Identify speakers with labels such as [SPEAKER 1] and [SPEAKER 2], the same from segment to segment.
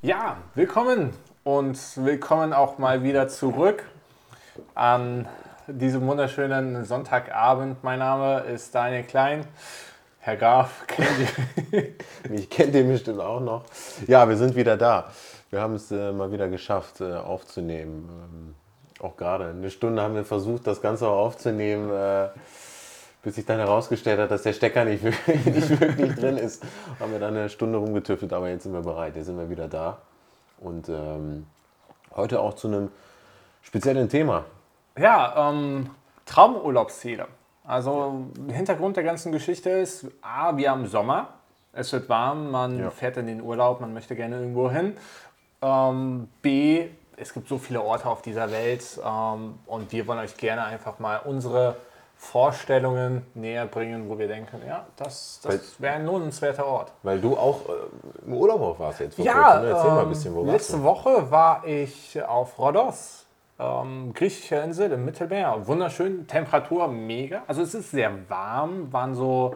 [SPEAKER 1] Ja, willkommen und willkommen auch mal wieder zurück an diesem wunderschönen Sonntagabend. Mein Name ist Daniel Klein. Herr Graf, kennt
[SPEAKER 2] ihr? Mich kennt ihr bestimmt auch noch. Ja, wir sind wieder da. Wir haben es äh, mal wieder geschafft äh, aufzunehmen. Ähm, auch gerade eine Stunde haben wir versucht, das Ganze auch aufzunehmen. Äh, bis sich dann herausgestellt hat, dass der Stecker nicht, nicht wirklich drin ist, haben wir dann eine Stunde rumgetüffelt, aber jetzt sind wir bereit, jetzt sind wir wieder da. Und ähm, heute auch zu einem speziellen Thema.
[SPEAKER 1] Ja, ähm, Traumurlaubsziele. Also Hintergrund der ganzen Geschichte ist, A, wir haben Sommer, es wird warm, man ja. fährt in den Urlaub, man möchte gerne irgendwo hin. Ähm, B, es gibt so viele Orte auf dieser Welt ähm, und wir wollen euch gerne einfach mal unsere Vorstellungen näher bringen, wo wir denken, ja, das, das wäre ein lohnenswerter Ort.
[SPEAKER 2] Weil du auch äh, im Urlaub warst jetzt
[SPEAKER 1] vor ja, kurzem. Erzähl ähm, mal ein bisschen, wo warst Letzte du? Woche war ich auf Rhodos, ähm, griechische Insel im Mittelmeer. Wunderschön, Temperatur mega. Also es ist sehr warm, waren so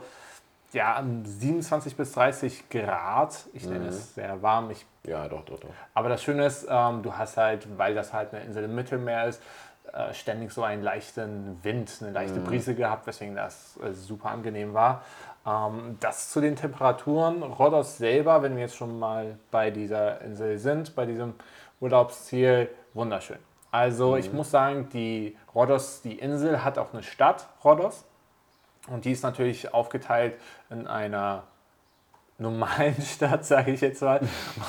[SPEAKER 1] ja, 27 bis 30 Grad. Ich nenne mhm. es sehr warm. Ich,
[SPEAKER 2] ja, doch, doch, doch.
[SPEAKER 1] Aber das Schöne ist, ähm, du hast halt, weil das halt eine Insel im Mittelmeer ist, äh, ständig so einen leichten Wind, eine leichte mhm. Brise gehabt, weswegen das äh, super angenehm war. Ähm, das zu den Temperaturen. Rhodos selber, wenn wir jetzt schon mal bei dieser Insel sind, bei diesem Urlaubsziel, wunderschön. Also mhm. ich muss sagen, die Rhodos, die Insel hat auch eine Stadt, Rhodos. Und die ist natürlich aufgeteilt in einer normalen Stadt, sage ich jetzt mal.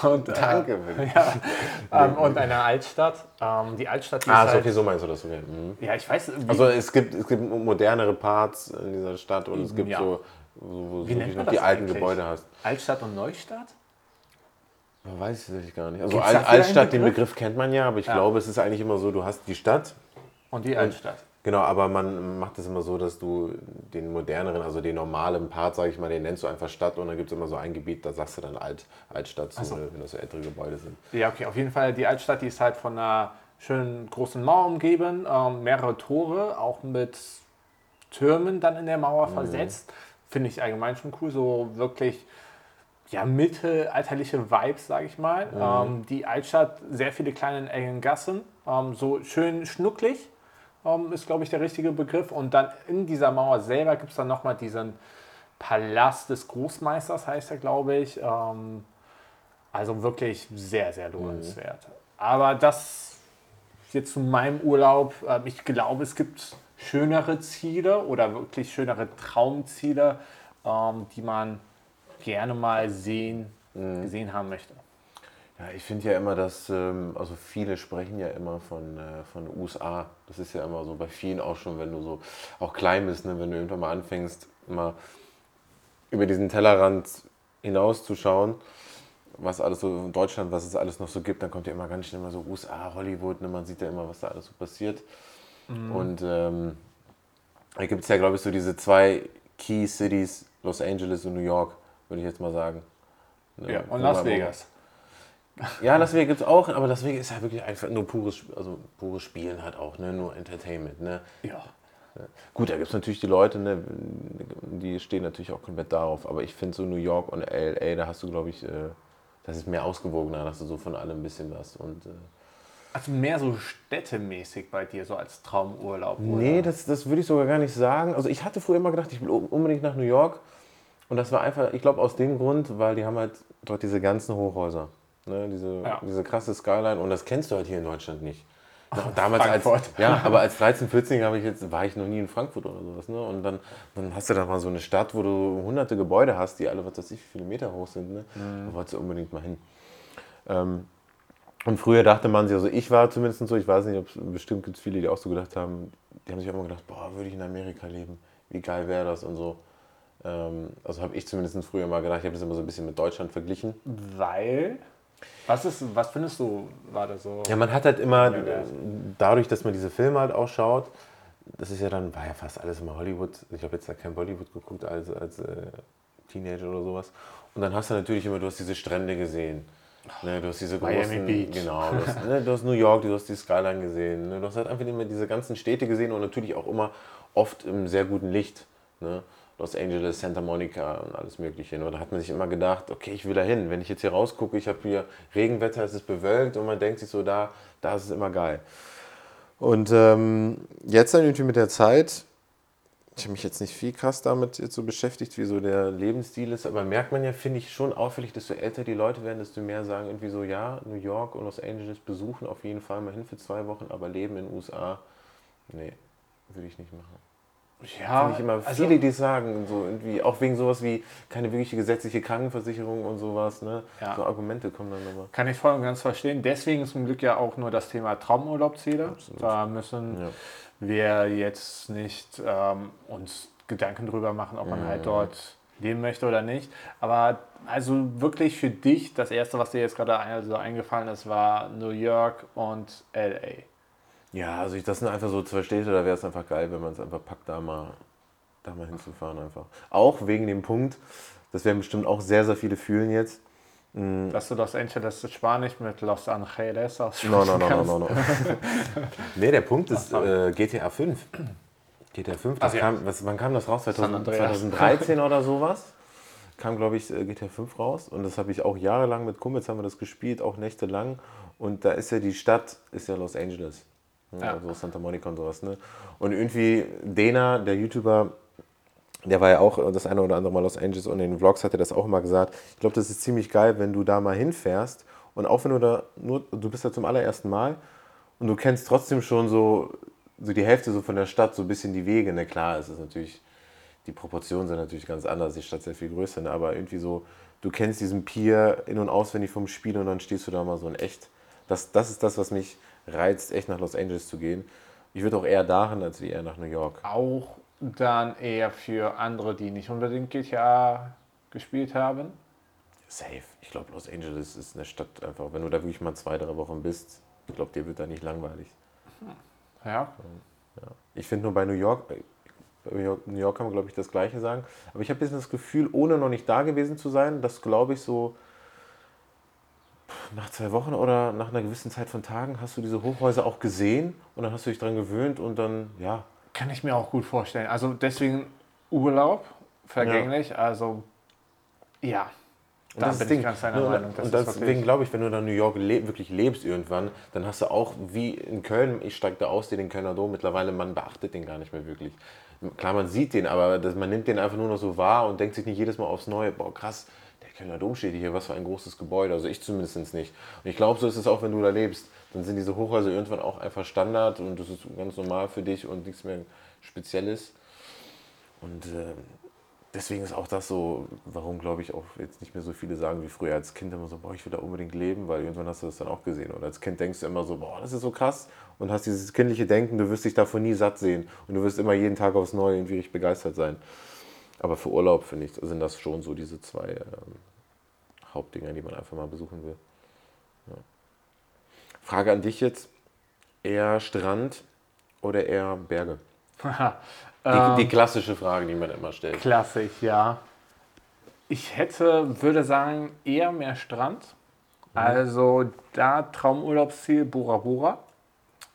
[SPEAKER 2] Und, äh, Danke.
[SPEAKER 1] Äh, ja, ähm, und einer Altstadt. Ähm, die Altstadt,
[SPEAKER 2] die ah, ist so, halt, okay, so meinst du das. Okay.
[SPEAKER 1] Mhm. Ja, ich weiß.
[SPEAKER 2] Also es gibt, es gibt modernere Parts in dieser Stadt und es gibt ja. so, wo du noch die alten eigentlich? Gebäude hast.
[SPEAKER 1] Altstadt und Neustadt?
[SPEAKER 2] Weiß ich gar nicht. Also Altstadt, den Begriff kennt man ja, aber ich ja. glaube, es ist eigentlich immer so, du hast die Stadt.
[SPEAKER 1] Und die Altstadt.
[SPEAKER 2] Genau, aber man macht es immer so, dass du den moderneren, also den normalen Part, sage ich mal, den nennst du einfach Stadt und dann gibt es immer so ein Gebiet, da sagst du dann Alt, Altstadt zu, so. wenn das so ältere Gebäude sind.
[SPEAKER 1] Ja, okay, auf jeden Fall, die Altstadt, die ist halt von einer schönen großen Mauer umgeben, ähm, mehrere Tore, auch mit Türmen dann in der Mauer mhm. versetzt. Finde ich allgemein schon cool, so wirklich ja, mittelalterliche Vibes, sage ich mal. Mhm. Ähm, die Altstadt, sehr viele kleine engen Gassen, ähm, so schön schnucklig ähm, ist, glaube ich, der richtige Begriff. Und dann in dieser Mauer selber gibt es dann nochmal diesen Palast des Großmeisters, heißt er, glaube ich. Ähm, also wirklich sehr, sehr lohnenswert. Mhm. Aber das jetzt zu meinem Urlaub. Äh, ich glaube, es gibt schönere Ziele oder wirklich schönere Traumziele, ähm, die man gerne mal sehen, mhm. gesehen haben möchte.
[SPEAKER 2] Ja, ich finde ja immer, dass, ähm, also viele sprechen ja immer von, äh, von USA. Das ist ja immer so bei vielen auch schon, wenn du so auch klein bist, ne, wenn du irgendwann mal anfängst, immer über diesen Tellerrand hinauszuschauen, was alles so in Deutschland, was es alles noch so gibt, dann kommt ja immer ganz schnell immer so USA, Hollywood, ne, man sieht ja immer, was da alles so passiert. Mhm. Und ähm, da gibt es ja, glaube ich, so diese zwei Key Cities, Los Angeles und New York, würde ich jetzt mal sagen.
[SPEAKER 1] Ne, ja, und Las Vegas.
[SPEAKER 2] Ja, Vegas gibt es auch, aber Vegas ist ja wirklich einfach nur pures, also pures Spielen halt auch, ne? nur Entertainment. Ne?
[SPEAKER 1] Ja.
[SPEAKER 2] Gut, da gibt es natürlich die Leute, ne, die stehen natürlich auch komplett darauf, aber ich finde so New York und LA, da hast du, glaube ich, äh, das ist mehr ausgewogener, da hast du so von allem ein bisschen was. Und, äh,
[SPEAKER 1] also mehr so städtemäßig bei dir, so als Traumurlaub?
[SPEAKER 2] Oder? Nee, das, das würde ich sogar gar nicht sagen. Also ich hatte früher immer gedacht, ich will unbedingt nach New York. Und das war einfach, ich glaube aus dem Grund, weil die haben halt dort diese ganzen Hochhäuser. Ne, diese, ja. diese krasse Skyline und das kennst du halt hier in Deutschland nicht.
[SPEAKER 1] Damals
[SPEAKER 2] Frankfurt. als ja, aber als 13, 14 habe ich jetzt war ich noch nie in Frankfurt oder sowas, ne? Und dann, dann hast du da mal so eine Stadt, wo du hunderte Gebäude hast, die alle was weiß ich, wie viele Meter hoch sind, ne? Mhm. Da wolltest du unbedingt mal hin. Ähm, und früher dachte man sich, also ich war zumindest so, ich weiß nicht, ob es bestimmt gibt es viele, die auch so gedacht haben, die haben sich immer gedacht, boah, würde ich in Amerika leben, wie geil wäre das und so. Ähm, also habe ich zumindest früher mal gedacht, ich habe das immer so ein bisschen mit Deutschland verglichen.
[SPEAKER 1] Weil? Was, ist, was findest du, war das so?
[SPEAKER 2] Ja, man hat halt immer, dadurch, dass man diese Filme halt auch schaut, das ist ja dann, war ja fast alles immer Hollywood. Ich habe jetzt da kein Bollywood geguckt als, als äh, Teenager oder sowas. Und dann hast du natürlich immer, du hast diese Strände gesehen. Ne, du hast diese
[SPEAKER 1] großen, Miami Beach.
[SPEAKER 2] Genau, du hast, ne, du hast, New York, du hast die Skyline gesehen. Ne, du hast halt einfach immer diese ganzen Städte gesehen und natürlich auch immer oft im sehr guten Licht. Ne? Los Angeles, Santa Monica und alles Mögliche. Und da hat man sich immer gedacht, okay, ich will da hin. Wenn ich jetzt hier rausgucke, ich habe hier Regenwetter, es ist bewölkt und man denkt sich so, da, da ist es immer geil. Und ähm, jetzt dann irgendwie mit der Zeit, ich habe mich jetzt nicht viel krass damit jetzt so beschäftigt, wie so der Lebensstil ist, aber merkt man ja, finde ich schon auffällig, desto älter die Leute werden, desto mehr sagen irgendwie so, ja, New York und Los Angeles besuchen auf jeden Fall mal hin für zwei Wochen, aber leben in den USA, nee, würde ich nicht machen. Ja, Finde ich immer also, viele, die sagen, so irgendwie, auch wegen sowas wie keine wirkliche gesetzliche Krankenversicherung und sowas, ne? Ja. So Argumente kommen dann immer.
[SPEAKER 1] Kann ich voll und ganz verstehen. Deswegen ist zum Glück ja auch nur das Thema Traumurlaubsziele. Da müssen ja. wir jetzt nicht ähm, uns Gedanken drüber machen, ob man mhm. halt dort leben möchte oder nicht. Aber also wirklich für dich, das erste, was dir jetzt gerade also eingefallen ist, war New York und LA.
[SPEAKER 2] Ja, also ich, das sind einfach so zwei Städte, da wäre es einfach geil, wenn man es einfach packt, da mal, da mal hinzufahren einfach. Auch wegen dem Punkt, das werden bestimmt auch sehr, sehr viele fühlen jetzt.
[SPEAKER 1] Mm. Dass du Los Angeles Spanisch mit Los Angeles aussprechen
[SPEAKER 2] No, no, no, no, no, no. nee, der Punkt ist äh, GTA 5. GTA 5, das also, kam, ja. was, wann kam das raus? 2000, 2013 oder sowas? Kam, glaube ich, äh, GTA 5 raus. Und das habe ich auch jahrelang mit Kumpels haben wir das gespielt, auch nächtelang. Und da ist ja die Stadt, ist ja Los Angeles. Ja. Also Santa Monica und sowas. Ne? Und irgendwie Dena, der YouTuber, der war ja auch das eine oder andere Mal Los Angeles und in den Vlogs hat er das auch immer gesagt. Ich glaube, das ist ziemlich geil, wenn du da mal hinfährst und auch wenn du da nur, du bist da zum allerersten Mal und du kennst trotzdem schon so, so die Hälfte so von der Stadt, so ein bisschen die Wege. Ne, klar, es ist natürlich, die Proportionen sind natürlich ganz anders, die Stadt ist sehr viel größer, ne? aber irgendwie so, du kennst diesen Pier in- und auswendig vom Spiel und dann stehst du da mal so in echt. Das, das ist das, was mich reizt, echt nach Los Angeles zu gehen. Ich würde auch eher dahin als eher nach New York.
[SPEAKER 1] Auch dann eher für andere, die nicht unbedingt GTA gespielt haben?
[SPEAKER 2] Safe. Ich glaube, Los Angeles ist eine Stadt einfach, wenn du da wirklich mal zwei, drei Wochen bist, ich glaube, dir wird da nicht langweilig.
[SPEAKER 1] Ja. ja.
[SPEAKER 2] Ich finde nur bei New York, bei New York kann man, glaube ich, das Gleiche sagen. Aber ich habe ein bisschen das Gefühl, ohne noch nicht da gewesen zu sein, dass, glaube ich, so nach zwei Wochen oder nach einer gewissen Zeit von Tagen hast du diese Hochhäuser auch gesehen und dann hast du dich daran gewöhnt und dann, ja.
[SPEAKER 1] Kann ich mir auch gut vorstellen. Also deswegen Urlaub, vergänglich, ja. also ja.
[SPEAKER 2] Und da bin Ding, ich ganz deiner ne, Meinung. Das und deswegen glaube ich, wenn du dann New York le wirklich lebst irgendwann, dann hast du auch wie in Köln, ich steige da aus, den Kölner Dom, mittlerweile, man beachtet den gar nicht mehr wirklich. Klar, man sieht den, aber das, man nimmt den einfach nur noch so wahr und denkt sich nicht jedes Mal aufs Neue, boah krass, Kölner Dom steht hier, was für ein großes Gebäude. Also ich zumindest nicht. Und ich glaube, so ist es auch, wenn du da lebst. Dann sind diese Hochhäuser irgendwann auch einfach Standard und das ist ganz normal für dich und nichts mehr Spezielles. Und äh, deswegen ist auch das so, warum glaube ich auch jetzt nicht mehr so viele sagen wie früher als Kind immer so, boah, ich will da unbedingt leben, weil irgendwann hast du das dann auch gesehen. Und als Kind denkst du immer so, boah, das ist so krass und hast dieses kindliche Denken, du wirst dich davon nie satt sehen und du wirst immer jeden Tag aufs Neue irgendwie richtig begeistert sein. Aber für Urlaub, finde ich, sind das schon so diese zwei ähm, Hauptdinger, die man einfach mal besuchen will. Ja. Frage an dich jetzt: eher Strand oder eher Berge? die, die, ähm, klassische Frage, die man immer stellt.
[SPEAKER 1] Klassisch, ja. Ich hätte, würde sagen, eher mehr Strand. Mhm. Also da Traumurlaubsziel Bora Bora.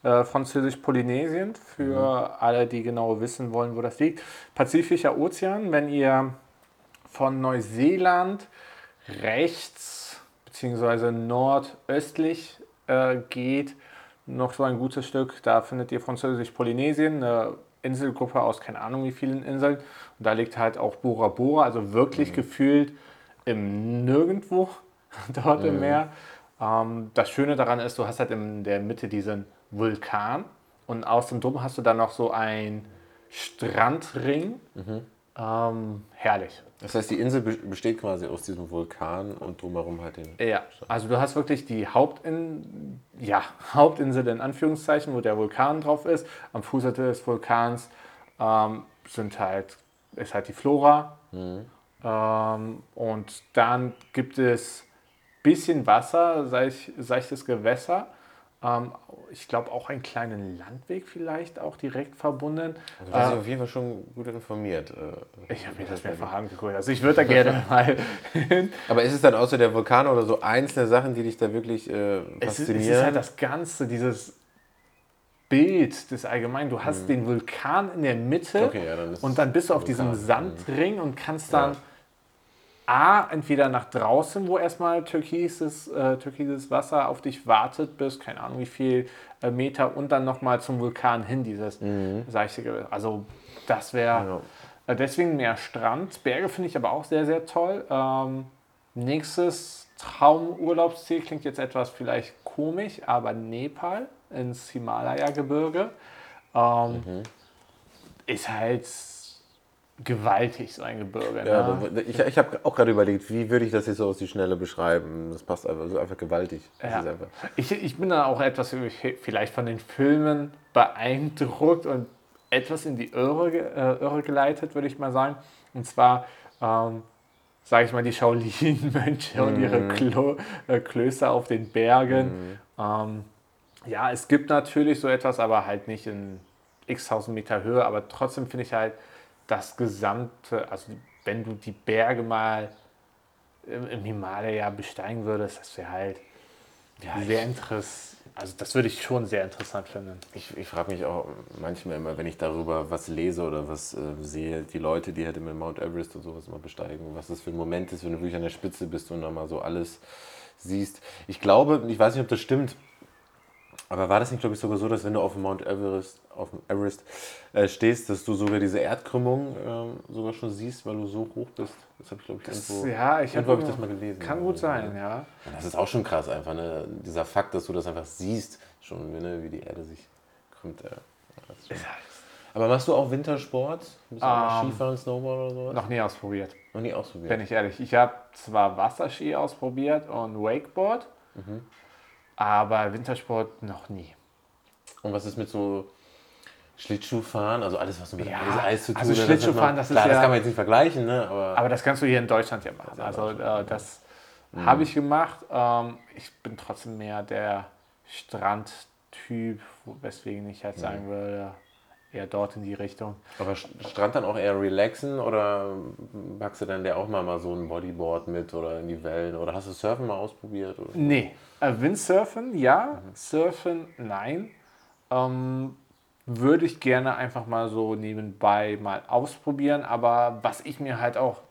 [SPEAKER 1] Äh, Französisch-Polynesien, für mhm. alle, die genau wissen wollen, wo das liegt. Pazifischer Ozean, wenn ihr von Neuseeland rechts bzw. nordöstlich äh, geht, noch so ein gutes Stück, da findet ihr Französisch-Polynesien, eine Inselgruppe aus keine Ahnung wie vielen Inseln. Und da liegt halt auch Bora Bora, also wirklich mhm. gefühlt im Nirgendwo dort mhm. im Meer. Ähm, das Schöne daran ist, du hast halt in der Mitte diesen Vulkan und aus dem Dom hast du dann noch so ein Strandring. Mhm. Ähm, herrlich.
[SPEAKER 2] Das heißt, die Insel besteht quasi aus diesem Vulkan und drumherum halt den.
[SPEAKER 1] Ja, also du hast wirklich die Hauptin ja, Hauptinsel in Anführungszeichen, wo der Vulkan drauf ist. Am Fuße des Vulkans ähm, sind halt, ist halt die Flora. Mhm. Ähm, und dann gibt es bisschen Wasser, seichtes Gewässer. Ähm, ich glaube auch einen kleinen Landweg vielleicht auch direkt verbunden.
[SPEAKER 2] Also du bist äh, auf jeden Fall schon gut informiert.
[SPEAKER 1] Äh, ich habe mir das mehrfach angeguckt. Also ich würde da gerne mal hin.
[SPEAKER 2] Aber ist es dann außer der Vulkan oder so einzelne Sachen, die dich da wirklich äh, faszinieren? Es ist,
[SPEAKER 1] es ist halt das Ganze, dieses Bild des Allgemeinen. Du hast den Vulkan in der Mitte
[SPEAKER 2] Okay, ja, dann
[SPEAKER 1] und dann bist du auf
[SPEAKER 2] Vulkan.
[SPEAKER 1] diesem Sandring und kannst dann
[SPEAKER 2] Ja.
[SPEAKER 1] A, entweder nach draußen, wo erstmal türkises, äh, türkises Wasser auf dich wartet, bis keine Ahnung wie viel äh, Meter und dann nochmal zum Vulkan hin, dieses seichte Gewässer. Also das wäre
[SPEAKER 2] Mhm. Ja.
[SPEAKER 1] äh, deswegen mehr Strand. Berge finde ich aber auch sehr, sehr toll. Ähm, nächstes Traumurlaubsziel klingt jetzt etwas vielleicht komisch, aber Nepal ins Himalaya-Gebirge ähm,
[SPEAKER 2] Mhm.
[SPEAKER 1] ist halt gewaltig, so ein Gebirge.
[SPEAKER 2] Ja,
[SPEAKER 1] ne?
[SPEAKER 2] ich ich habe auch gerade überlegt, wie würde ich das jetzt so aus die Schnelle beschreiben? Das passt einfach, so einfach gewaltig.
[SPEAKER 1] Ja.
[SPEAKER 2] einfach,
[SPEAKER 1] Ich, ich bin dann auch etwas vielleicht von den Filmen beeindruckt und etwas in die Irre, äh, Irre geleitet, würde ich mal sagen. Und zwar, ähm, sage ich mal, die Shaolin-Mönche und ihre Klo äh, Klöster auf den Bergen. Ähm, ja, es gibt natürlich so etwas, aber halt nicht in x tausend Meter Höhe. Aber trotzdem finde ich halt das gesamte, also wenn du die Berge mal im, im Himalaya besteigen würdest, das wäre halt sehr interessant. Also das würde ich schon sehr interessant finden.
[SPEAKER 2] ich ich frage mich auch manchmal immer, wenn ich darüber was lese oder was äh, sehe, die Leute, die halt immer Mount Everest und sowas mal besteigen, was das für ein Moment ist, wenn du wirklich an der Spitze bist und nochmal so alles siehst. Ich glaube, ich weiß nicht, ob das stimmt, aber war das nicht, glaube ich, sogar so, dass wenn du auf dem Mount Everest, auf dem Everest äh, stehst, dass du sogar diese Erdkrümmung ähm, sogar schon siehst, weil du so hoch bist? Das habe ich, glaube ich, irgendwo,
[SPEAKER 1] ja, ich
[SPEAKER 2] irgendwo
[SPEAKER 1] habe
[SPEAKER 2] ich das mal gelesen.
[SPEAKER 1] Kann gut sein, ja.
[SPEAKER 2] Und das ist auch schon krass einfach, ne? Dieser Fakt, dass du das einfach siehst, schon, ne? wie die Erde sich krümmt. Ja. Das schon- Aber machst du auch Wintersport? Bist du auch
[SPEAKER 1] Ähm,
[SPEAKER 2] Skifahren, Snowboard oder sowas?
[SPEAKER 1] Noch nie ausprobiert,
[SPEAKER 2] Noch nie ausprobiert.
[SPEAKER 1] bin ich ehrlich. Ich habe zwar Wasserski ausprobiert und Wakeboard,
[SPEAKER 2] Mhm.
[SPEAKER 1] Aber Wintersport noch nie.
[SPEAKER 2] Und was ist mit so Schlittschuhfahren? Also alles, was mit
[SPEAKER 1] Ja,
[SPEAKER 2] Eis, Eis zu tun
[SPEAKER 1] also
[SPEAKER 2] hat.
[SPEAKER 1] Schlittschuhfahren,
[SPEAKER 2] hat
[SPEAKER 1] das ist
[SPEAKER 2] Klar, das
[SPEAKER 1] ja-
[SPEAKER 2] kann man jetzt nicht vergleichen, ne? Aber,
[SPEAKER 1] Aber das kannst du hier in Deutschland ja machen. Also äh, das habe ich gemacht. Ähm, ich bin trotzdem mehr der Strandtyp, weswegen ich halt sagen würde, eher dort in die Richtung.
[SPEAKER 2] aber Strand dann auch eher relaxen oder packst du dann der auch mal, mal so ein Bodyboard mit oder in die Wellen? Oder hast du Surfen mal ausprobiert? Oder?
[SPEAKER 1] Nee. Äh, Windsurfen, ja. Surfen, nein. Ähm, würde ich gerne einfach mal so nebenbei mal ausprobieren. Aber was ich mir halt auch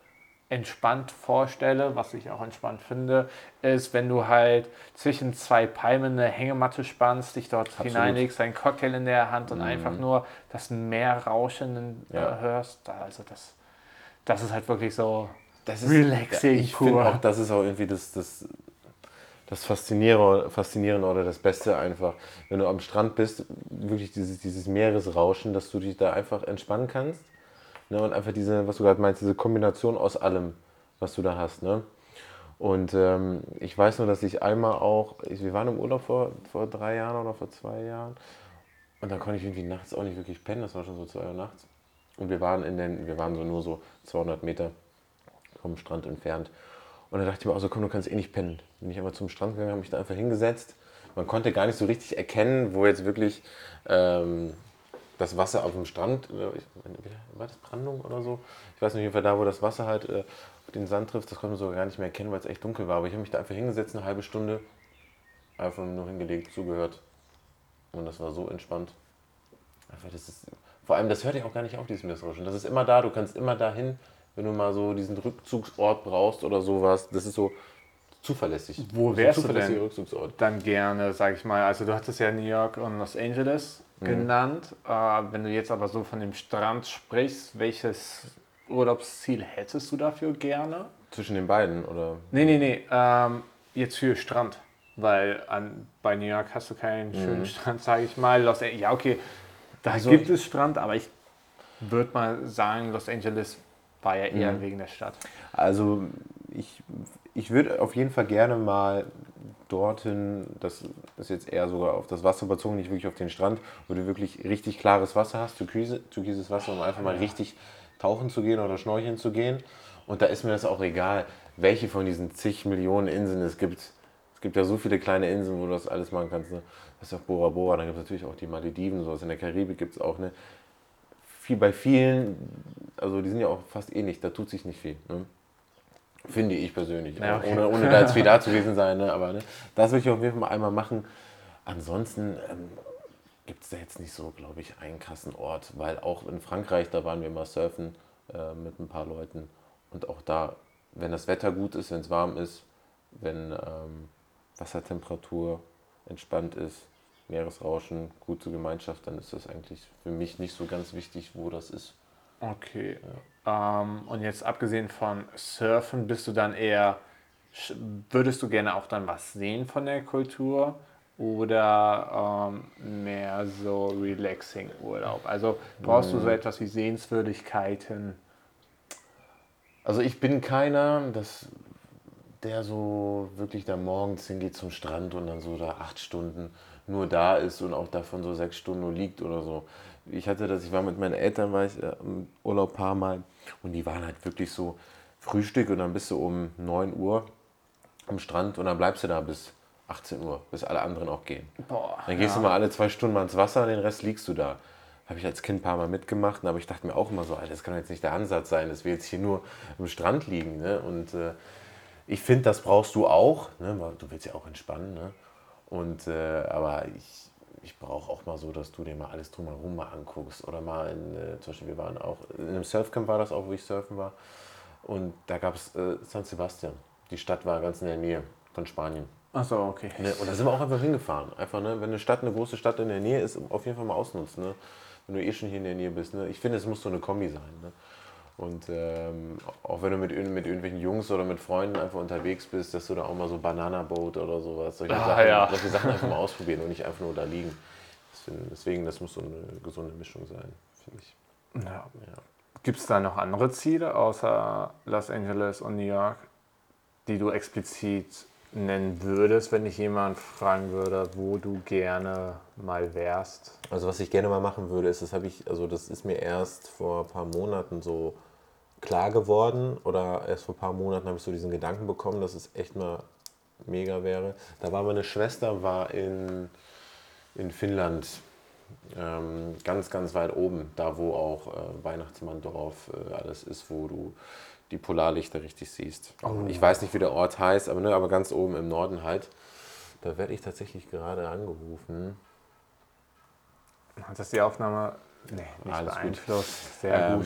[SPEAKER 1] entspannt vorstelle, was ich auch entspannt finde, ist, wenn du halt zwischen zwei Palmen eine Hängematte spannst, dich dort hineinlegst, einen Cocktail in der Hand und einfach nur das Meerrauschen äh,
[SPEAKER 2] Ja.
[SPEAKER 1] hörst. Also das, das ist halt wirklich so
[SPEAKER 2] Das
[SPEAKER 1] relaxing
[SPEAKER 2] Ich finde auch, das ist auch irgendwie das, das, das Faszinierende, Faszinierende oder das Beste einfach, wenn du am Strand bist, wirklich dieses, dieses Meeresrauschen, dass du dich da einfach entspannen kannst. Ne, und einfach diese, was du gerade meinst, diese Kombination aus allem, was du da hast. Ne? Und ähm, ich weiß nur, dass ich einmal auch, ich, wir waren im Urlaub vor, vor drei Jahren oder vor zwei Jahren und dann konnte ich irgendwie nachts auch nicht wirklich pennen, das war schon so zwei Uhr nachts. Und wir waren in den, wir waren so nur so 200 Meter vom Strand entfernt. Und dann dachte ich mir auch so, komm, du kannst eh nicht pennen. Bin ich einfach zum Strand gegangen, habe mich da einfach hingesetzt. Man konnte gar nicht so richtig erkennen, wo jetzt wirklich ähm, das Wasser auf dem Strand, äh, ich, war das Brandung oder so? Ich weiß nicht, jeden Fall da, wo das Wasser halt äh, auf den Sand trifft, das konnte man sogar gar nicht mehr erkennen, weil es echt dunkel war. Aber ich habe mich da einfach hingesetzt, eine halbe Stunde, einfach nur hingelegt, zugehört. Und das war so entspannt. Einfach, das ist, vor allem, das hört ja auch gar nicht auf, dieses Meeresrauschen. Das ist immer da, du kannst immer dahin, wenn du mal so diesen Rückzugsort brauchst oder sowas. Das ist so zuverlässig.
[SPEAKER 1] Wo wärst du denn?
[SPEAKER 2] Rückzugsort.
[SPEAKER 1] dann gerne, sage ich mal, also du hattest ja New York und Los Angeles genannt. Äh, wenn du jetzt aber so von dem Strand sprichst, welches Urlaubsziel hättest du dafür gerne?
[SPEAKER 2] Zwischen den beiden, oder?
[SPEAKER 1] Nee, nee, nee, ähm, jetzt für Strand. Weil an, bei New York hast du keinen schönen Strand, sage ich mal. Los ja, okay, da
[SPEAKER 2] Also
[SPEAKER 1] gibt es Strand, aber ich würde mal sagen, Los Angeles war ja eher wegen der Stadt.
[SPEAKER 2] Also ich, ich würde auf jeden Fall gerne mal dorthin, das ist jetzt eher sogar auf das Wasser bezogen, nicht wirklich auf den Strand, wo du wirklich richtig klares Wasser hast, türkise, türkises Wasser, um einfach mal richtig tauchen zu gehen oder schnorcheln zu gehen. Und da ist mir das auch egal, welche von diesen zig Millionen Inseln es gibt. Es gibt ja so viele kleine Inseln, wo du das alles machen kannst. Ne? Das ist auch Bora Bora, dann gibt es natürlich auch die Malediven, sowas in der Karibik gibt es auch. Ne? Viel, bei vielen, also die sind ja auch fast ähnlich, da tut sich nicht viel. Ne? Finde ich persönlich.
[SPEAKER 1] Ja, okay.
[SPEAKER 2] ohne, ohne da jetzt viel da gewesen sein. Ne? Aber ne, das will ich auf jeden Fall mal einmal machen. Ansonsten, ähm, gibt es da jetzt nicht so, glaube ich, einen krassen Ort. Weil auch in Frankreich, da waren wir mal surfen äh, mit ein paar Leuten. Und auch da, wenn das Wetter gut ist, wenn es warm ist, wenn ähm, Wassertemperatur entspannt ist, Meeresrauschen, gute Gemeinschaft, dann ist das eigentlich für mich nicht so ganz wichtig, wo das ist.
[SPEAKER 1] Okay. Ja. Ähm, und jetzt abgesehen von Surfen, bist du dann eher, würdest du gerne auch dann was sehen von der Kultur oder ähm, mehr so relaxing Urlaub? Also brauchst du so hm. etwas wie Sehenswürdigkeiten?
[SPEAKER 2] Also ich bin keiner, das, der so wirklich da morgens hingeht zum Strand und dann so da acht Stunden nur da ist und auch davon so sechs Stunden nur liegt oder so. Ich hatte das, ich war mit meinen Eltern, war ich äh, im Urlaub ein paar Mal und die waren halt wirklich so Frühstück und dann bist du um 9 Uhr am Strand und dann bleibst du da bis 18 Uhr, bis alle anderen auch gehen. Boah, dann gehst ja. du mal alle zwei Stunden mal ins Wasser, den Rest liegst du da. Habe ich als Kind ein paar Mal mitgemacht, aber ich dachte mir auch immer so, Alter, das kann jetzt nicht der Ansatz sein, dass wir jetzt hier nur am Strand liegen. Ne? Und äh, ich finde, das brauchst du auch. Ne? Du willst ja auch entspannen. Ne? Und, äh, aber ich, ich brauche auch mal so, dass du dir mal alles drumherum mal anguckst. Oder mal in, äh, zum Beispiel, wir waren auch, in einem Surfcamp war das auch, wo ich surfen war. Und da gab es äh, San Sebastian. Die Stadt war ganz in der Nähe von Spanien.
[SPEAKER 1] Ach so, okay.
[SPEAKER 2] Ne? Und da sind wir auch einfach hingefahren. Einfach, ne? wenn eine Stadt, eine große Stadt in der Nähe ist, auf jeden Fall mal ausnutzen. Ne? Wenn du eh schon hier in der Nähe bist. Ne? Ich finde, es muss so eine Kombi sein. Ne? Und ähm, auch wenn du mit, mit irgendwelchen Jungs oder mit Freunden einfach unterwegs bist, dass du da auch mal so Banana Boat oder sowas, solche, ah, Sachen, ja. solche Sachen einfach mal ausprobieren und nicht einfach nur da liegen. Deswegen, das muss so eine gesunde Mischung sein, finde ich.
[SPEAKER 1] Ja. ja. Gibt es da noch andere Ziele außer Los Angeles und New York, die du explizit nennen würdest, wenn dich jemand fragen würde, wo du gerne mal wärst?
[SPEAKER 2] Also was ich gerne mal machen würde, ist, das habe ich, also das ist mir erst vor ein paar Monaten so klar geworden oder erst vor ein paar Monaten habe ich so diesen Gedanken bekommen, dass es echt mal mega wäre. Da war meine Schwester war in, in Finnland ähm, ganz, ganz weit oben, da wo auch äh, Weihnachtsmanndorf äh, alles ist, wo du die Polarlichter richtig siehst. Oh. Ich weiß nicht, wie der Ort heißt, aber, ne, aber ganz oben im Norden halt. Da werde ich tatsächlich gerade angerufen.
[SPEAKER 1] Hat das die Aufnahme nee, nicht Alles beeinflusst?
[SPEAKER 2] Gut. Sehr ähm, gut.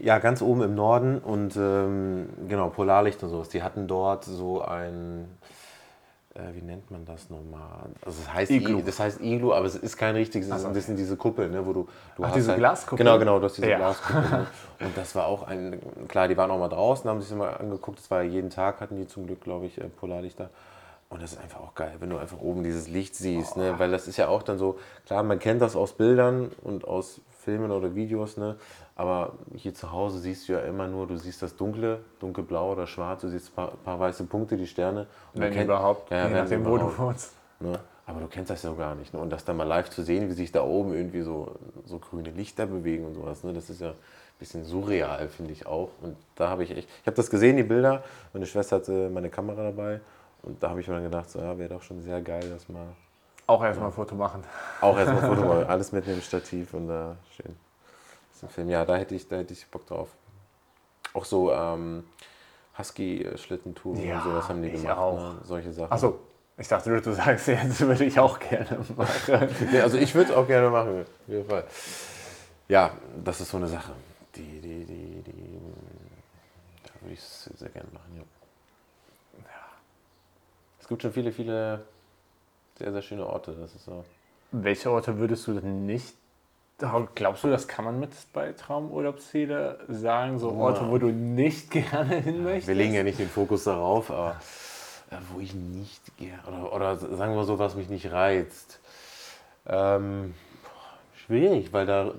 [SPEAKER 2] Ja, ganz oben im Norden und ähm, genau, Polarlicht und sowas. Die hatten dort so ein, äh, wie nennt man das nochmal? Also das heißt Iglu. das heißt Iglu, aber es ist kein richtiges, also. das sind diese Kuppeln, ne, wo du, du
[SPEAKER 1] Ach, hast diese halt, Glaskuppel?
[SPEAKER 2] Genau, genau, du hast diese ja. Glaskuppel. Ne? Und das war auch ein, klar, die waren auch mal draußen, haben sich das mal angeguckt, das war jeden Tag, hatten die zum Glück, glaube ich, äh, Polarlichter. Und das ist einfach auch geil, wenn du einfach oben dieses Licht siehst, oh. ne? weil das ist ja auch dann so, klar, man kennt das aus Bildern und aus Filmen oder Videos, ne? Aber hier zu Hause siehst du ja immer nur, du siehst das Dunkle, dunkelblau oder schwarz, du siehst ein paar, paar weiße Punkte, die Sterne.
[SPEAKER 1] Und wenn kennt, überhaupt,
[SPEAKER 2] ja, je nachdem, wo du wohnst. Ne? Aber du kennst das ja gar nicht. Ne? Und das dann mal live zu sehen, wie sich da oben irgendwie so, so grüne Lichter bewegen und sowas, ne? das ist ja ein bisschen surreal, finde ich auch. Und da habe ich echt, ich habe das gesehen, die Bilder, meine Schwester hatte meine Kamera dabei und da habe ich mir dann gedacht, so, ja, wäre doch schon sehr geil, das mal.
[SPEAKER 1] Auch erstmal ja. ein Foto machen.
[SPEAKER 2] Auch erstmal ein Foto machen. Alles mit dem Stativ und da äh, schön. Das ist ein Film. Ja, da hätte ich, da hätte ich Bock drauf. Auch so ähm, Husky-Schlittentouren ja, und sowas haben die gemacht. Auch. Ne? Solche Sachen.
[SPEAKER 1] Achso, ich dachte, du sagst, jetzt würde ich auch gerne machen.
[SPEAKER 2] ja, also ich würde es auch gerne machen, auf jeden Fall. Ja, das ist so eine Sache. Die, die, die, die, da würde ich es sehr gerne machen, ja. Es gibt schon viele, viele sehr, sehr schöne Orte. Das ist so.
[SPEAKER 1] Welche Orte würdest du denn nicht? Glaubst du, das kann man mit bei Traumurlaubsziele sagen? So Orte, wo du nicht gerne hin möchtest?
[SPEAKER 2] Wir legen ja nicht den Fokus darauf, aber äh, wo ich nicht gerne, oder, oder sagen wir so, was mich nicht reizt. Ähm, schwierig, weil da,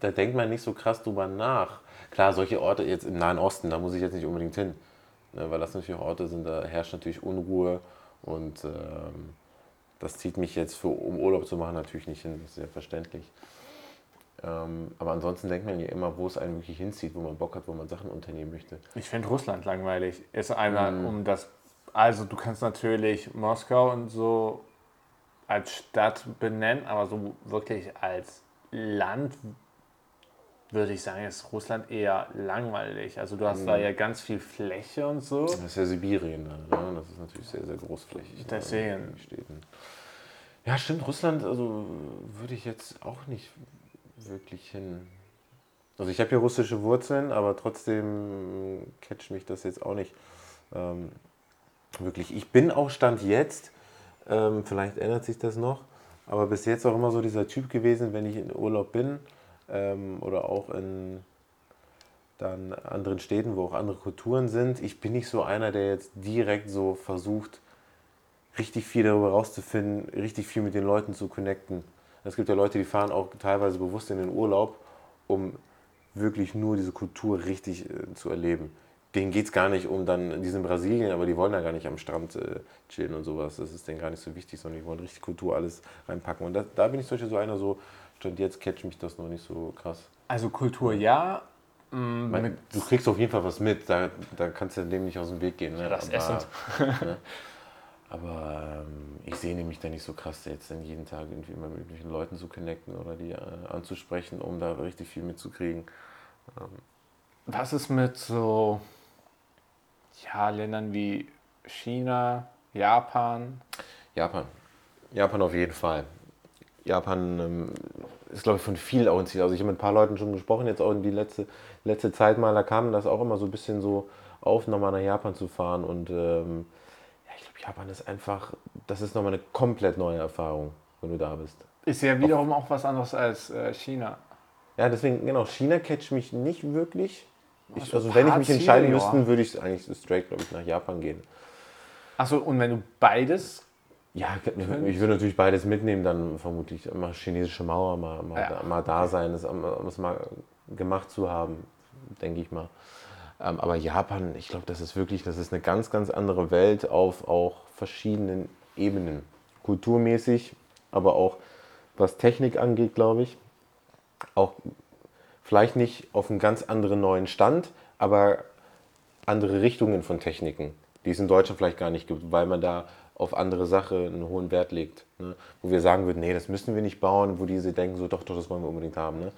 [SPEAKER 2] da denkt man nicht so krass drüber nach. Klar, solche Orte jetzt im Nahen Osten, da muss ich jetzt nicht unbedingt hin. Ne, weil das natürlich auch Orte sind, da herrscht natürlich Unruhe und ähm, das zieht mich jetzt, für, um Urlaub zu machen, natürlich nicht hin, das ist ja verständlich. Ähm, aber ansonsten denkt man ja immer, wo es einen wirklich hinzieht, wo man Bock hat, wo man Sachen unternehmen möchte.
[SPEAKER 1] Ich finde Russland langweilig. Ist einmal mm. um das, also du kannst natürlich Moskau und so als Stadt benennen, aber so wirklich als Land würde ich sagen, ist Russland eher langweilig. Also du hast mhm. da ja ganz viel Fläche und so.
[SPEAKER 2] Das ist ja Sibirien, ne? das ist natürlich sehr, sehr großflächig.
[SPEAKER 1] Deswegen.
[SPEAKER 2] Ja, stimmt, Russland, also würde ich jetzt auch nicht wirklich hin. Also ich habe hier russische Wurzeln, aber trotzdem catcht mich das jetzt auch nicht ähm, wirklich. Ich bin auch Stand jetzt, ähm, vielleicht ändert sich das noch, aber bis jetzt auch immer so dieser Typ gewesen, wenn ich in Urlaub bin ähm, oder auch in dann anderen Städten, wo auch andere Kulturen sind. Ich bin nicht so einer, der jetzt direkt so versucht, richtig viel darüber rauszufinden, richtig viel mit den Leuten zu connecten. Es gibt ja Leute, die fahren auch teilweise bewusst in den Urlaub, um wirklich nur diese Kultur richtig äh, zu erleben. Denen geht es gar nicht um dann, die sind in Brasilien, aber die wollen da gar nicht am Strand äh, chillen und sowas. Das ist denen gar nicht so wichtig, sondern die wollen richtig Kultur alles reinpacken. Und da, da bin ich zum Beispiel so einer, so, stand jetzt catch mich das noch nicht so krass.
[SPEAKER 1] Also Kultur ja.
[SPEAKER 2] Mm, du kriegst auf jeden Fall was mit, da, da kannst du dem nicht aus dem Weg gehen. Ne?
[SPEAKER 1] Das aber, Essen.
[SPEAKER 2] ne? Aber ähm, ich sehe nämlich da nicht so krass, jetzt dann jeden Tag irgendwie immer mit irgendwelchen Leuten zu connecten oder die äh, anzusprechen, um da richtig viel mitzukriegen.
[SPEAKER 1] Ähm. Was ist mit so ja, Ländern wie China, Japan?
[SPEAKER 2] Japan. Japan auf jeden Fall. Japan ähm, ist, glaube ich, von viel auch ein Ziel. Also ich habe mit ein paar Leuten schon gesprochen, jetzt auch in die letzte, letzte Zeit mal, da kam das auch immer so ein bisschen so auf, nochmal nach Japan zu fahren. Und ähm, Japan ist einfach, das ist nochmal eine komplett neue Erfahrung, wenn du da bist.
[SPEAKER 1] Ist ja wiederum auch, auch was anderes als äh, China.
[SPEAKER 2] Ja, deswegen, genau, China catcht mich nicht wirklich. Ich, also wenn ich mich entscheiden müsste, würde ich eigentlich straight, glaube ich, nach Japan gehen.
[SPEAKER 1] Achso, und wenn du beides
[SPEAKER 2] ja, ich würde natürlich beides mitnehmen, dann vermutlich mal chinesische Mauer mal, mal, ja. da, mal da sein, das, das mal gemacht zu haben, denke ich mal. Ähm, aber Japan, ich glaube, das ist wirklich, das ist eine ganz, ganz andere Welt auf auch verschiedenen Ebenen. Kulturmäßig, aber auch was Technik angeht, glaube ich. Auch vielleicht nicht auf einem ganz anderen neuen Stand, aber andere Richtungen von Techniken, die es in Deutschland vielleicht gar nicht gibt, weil man da auf andere Sache einen hohen Wert legt. Ne? Wo wir sagen würden, nee, das müssen wir nicht bauen, wo diese denken, so doch, doch, das wollen wir unbedingt haben. Ne?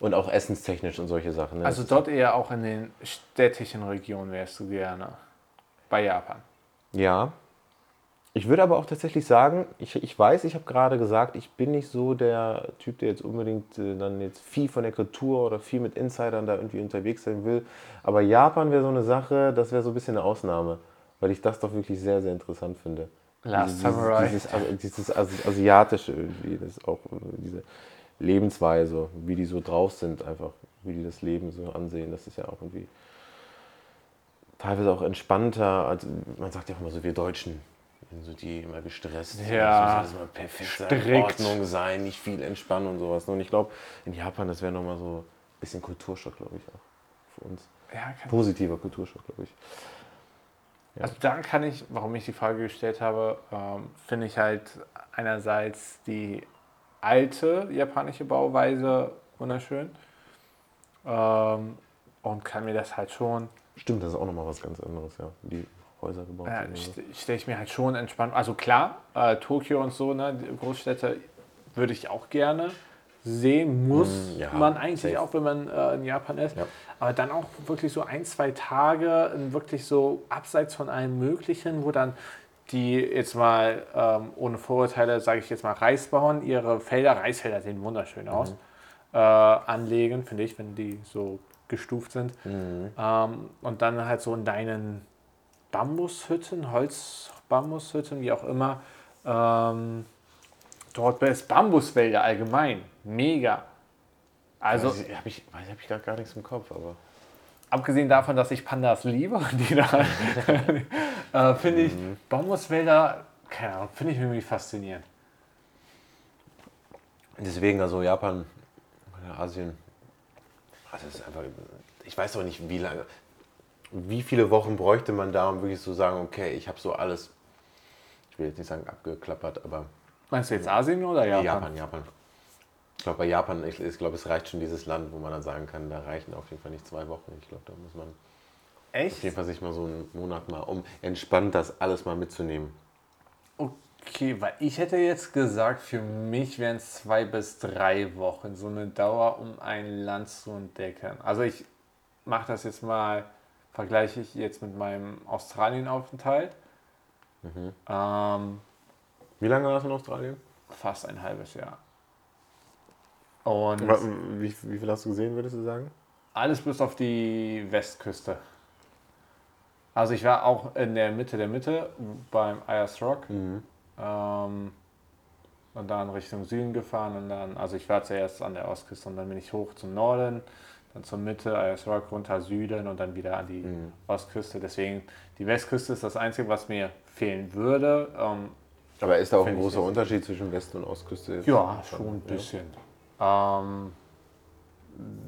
[SPEAKER 2] Und auch essenstechnisch und solche Sachen. Ne?
[SPEAKER 1] Also dort eher auch in den städtischen Regionen wärst du gerne bei Japan.
[SPEAKER 2] Ja. Ich würde aber auch tatsächlich sagen, ich, ich weiß, ich habe gerade gesagt, ich bin nicht so der Typ, der jetzt unbedingt äh, dann jetzt viel von der Kultur oder viel mit Insidern da irgendwie unterwegs sein will. Aber Japan wäre so eine Sache, das wäre so ein bisschen eine Ausnahme, weil ich das doch wirklich sehr, sehr interessant finde.
[SPEAKER 1] Last dieses, Samurai.
[SPEAKER 2] Dieses, dieses Asiatische irgendwie, das auch diese Lebensweise, wie die so drauf sind, einfach, wie die das Leben so ansehen, das ist ja auch irgendwie teilweise auch entspannter. als man sagt ja auch immer so, wir Deutschen, so die immer gestresst.
[SPEAKER 1] Ja.
[SPEAKER 2] Es muss alles perfekt sein, Ordnung sein, nicht viel entspannen und sowas. Und ich glaube, in Japan, das wäre nochmal so ein bisschen Kulturschock, glaube ich, auch für uns. Ja, Positiver Kulturschock, glaube ich.
[SPEAKER 1] Ja. Also da kann ich, warum ich die Frage gestellt habe, ähm, finde ich halt einerseits die alte japanische Bauweise wunderschön ähm, und kann mir das halt schon.
[SPEAKER 2] Stimmt, das ist auch nochmal was ganz anderes, ja. Die Häuser gebaut
[SPEAKER 1] ja, Stelle ich mir halt schon entspannt. Also klar, äh, Tokio und so, ne, die Großstädte würde ich auch gerne sehen muss mm, ja, man eigentlich safe. auch, wenn man äh, in Japan ist. Ja. Aber dann auch wirklich so ein, zwei Tage wirklich so abseits von allem Möglichen, wo dann die jetzt mal ähm, ohne Vorurteile, sage ich jetzt mal, Reisbauern ihre Felder, Reisfelder sehen wunderschön mhm. aus, äh, anlegen, finde ich, wenn die so gestuft sind. Mhm. Ähm, und dann halt so in deinen Bambushütten, Holzbambushütten, wie auch immer, ähm, dort ist Bambuswälder allgemein mega.
[SPEAKER 2] Also habe ich, hab ich gar, gar nichts im Kopf, aber.
[SPEAKER 1] Abgesehen davon, dass ich Pandas liebe, die da äh, finde ich mhm. Bambuswälder, keine Ahnung, finde ich irgendwie faszinierend.
[SPEAKER 2] Deswegen, also Japan, Asien, also es ist einfach, ich weiß auch nicht, wie lange, wie viele Wochen bräuchte man da, um wirklich zu sagen, okay, ich habe so alles, ich will jetzt nicht sagen abgeklappert, aber.
[SPEAKER 1] Meinst du jetzt Asien oder Japan?
[SPEAKER 2] Japan, Japan. Ich glaube, bei Japan, ich, ich glaube, es reicht schon dieses Land, wo man dann sagen kann, da reichen auf jeden Fall nicht zwei Wochen. Ich glaube, da muss man
[SPEAKER 1] Echt?
[SPEAKER 2] auf jeden Fall sich mal so einen Monat mal, um entspannt das alles mal mitzunehmen.
[SPEAKER 1] Okay, weil ich hätte jetzt gesagt, für mich wären es zwei bis drei Wochen, so eine Dauer, um ein Land zu entdecken. Also ich mache das jetzt mal, vergleiche ich jetzt mit meinem Australienaufenthalt.
[SPEAKER 2] Mhm. Ähm, Wie lange warst du in Australien?
[SPEAKER 1] fast ein halbes Jahr. Und
[SPEAKER 2] Wie, wie viel hast du gesehen, würdest du sagen?
[SPEAKER 1] alles bis auf die Westküste. Also ich war auch in der Mitte der Mitte beim Ayers Rock. Ähm, und dann Richtung Süden gefahren und dann, also ich war zuerst an der Ostküste und dann bin ich hoch zum Norden, dann zur Mitte, Ayers Rock, runter Süden und dann wieder an die Ostküste. Deswegen, die Westküste ist das Einzige, was mir fehlen würde. Ähm,
[SPEAKER 2] Aber ist da auch ein großer. Unterschied zwischen West- und Ostküste? jetzt?
[SPEAKER 1] Ja, schon ein bisschen. Ähm,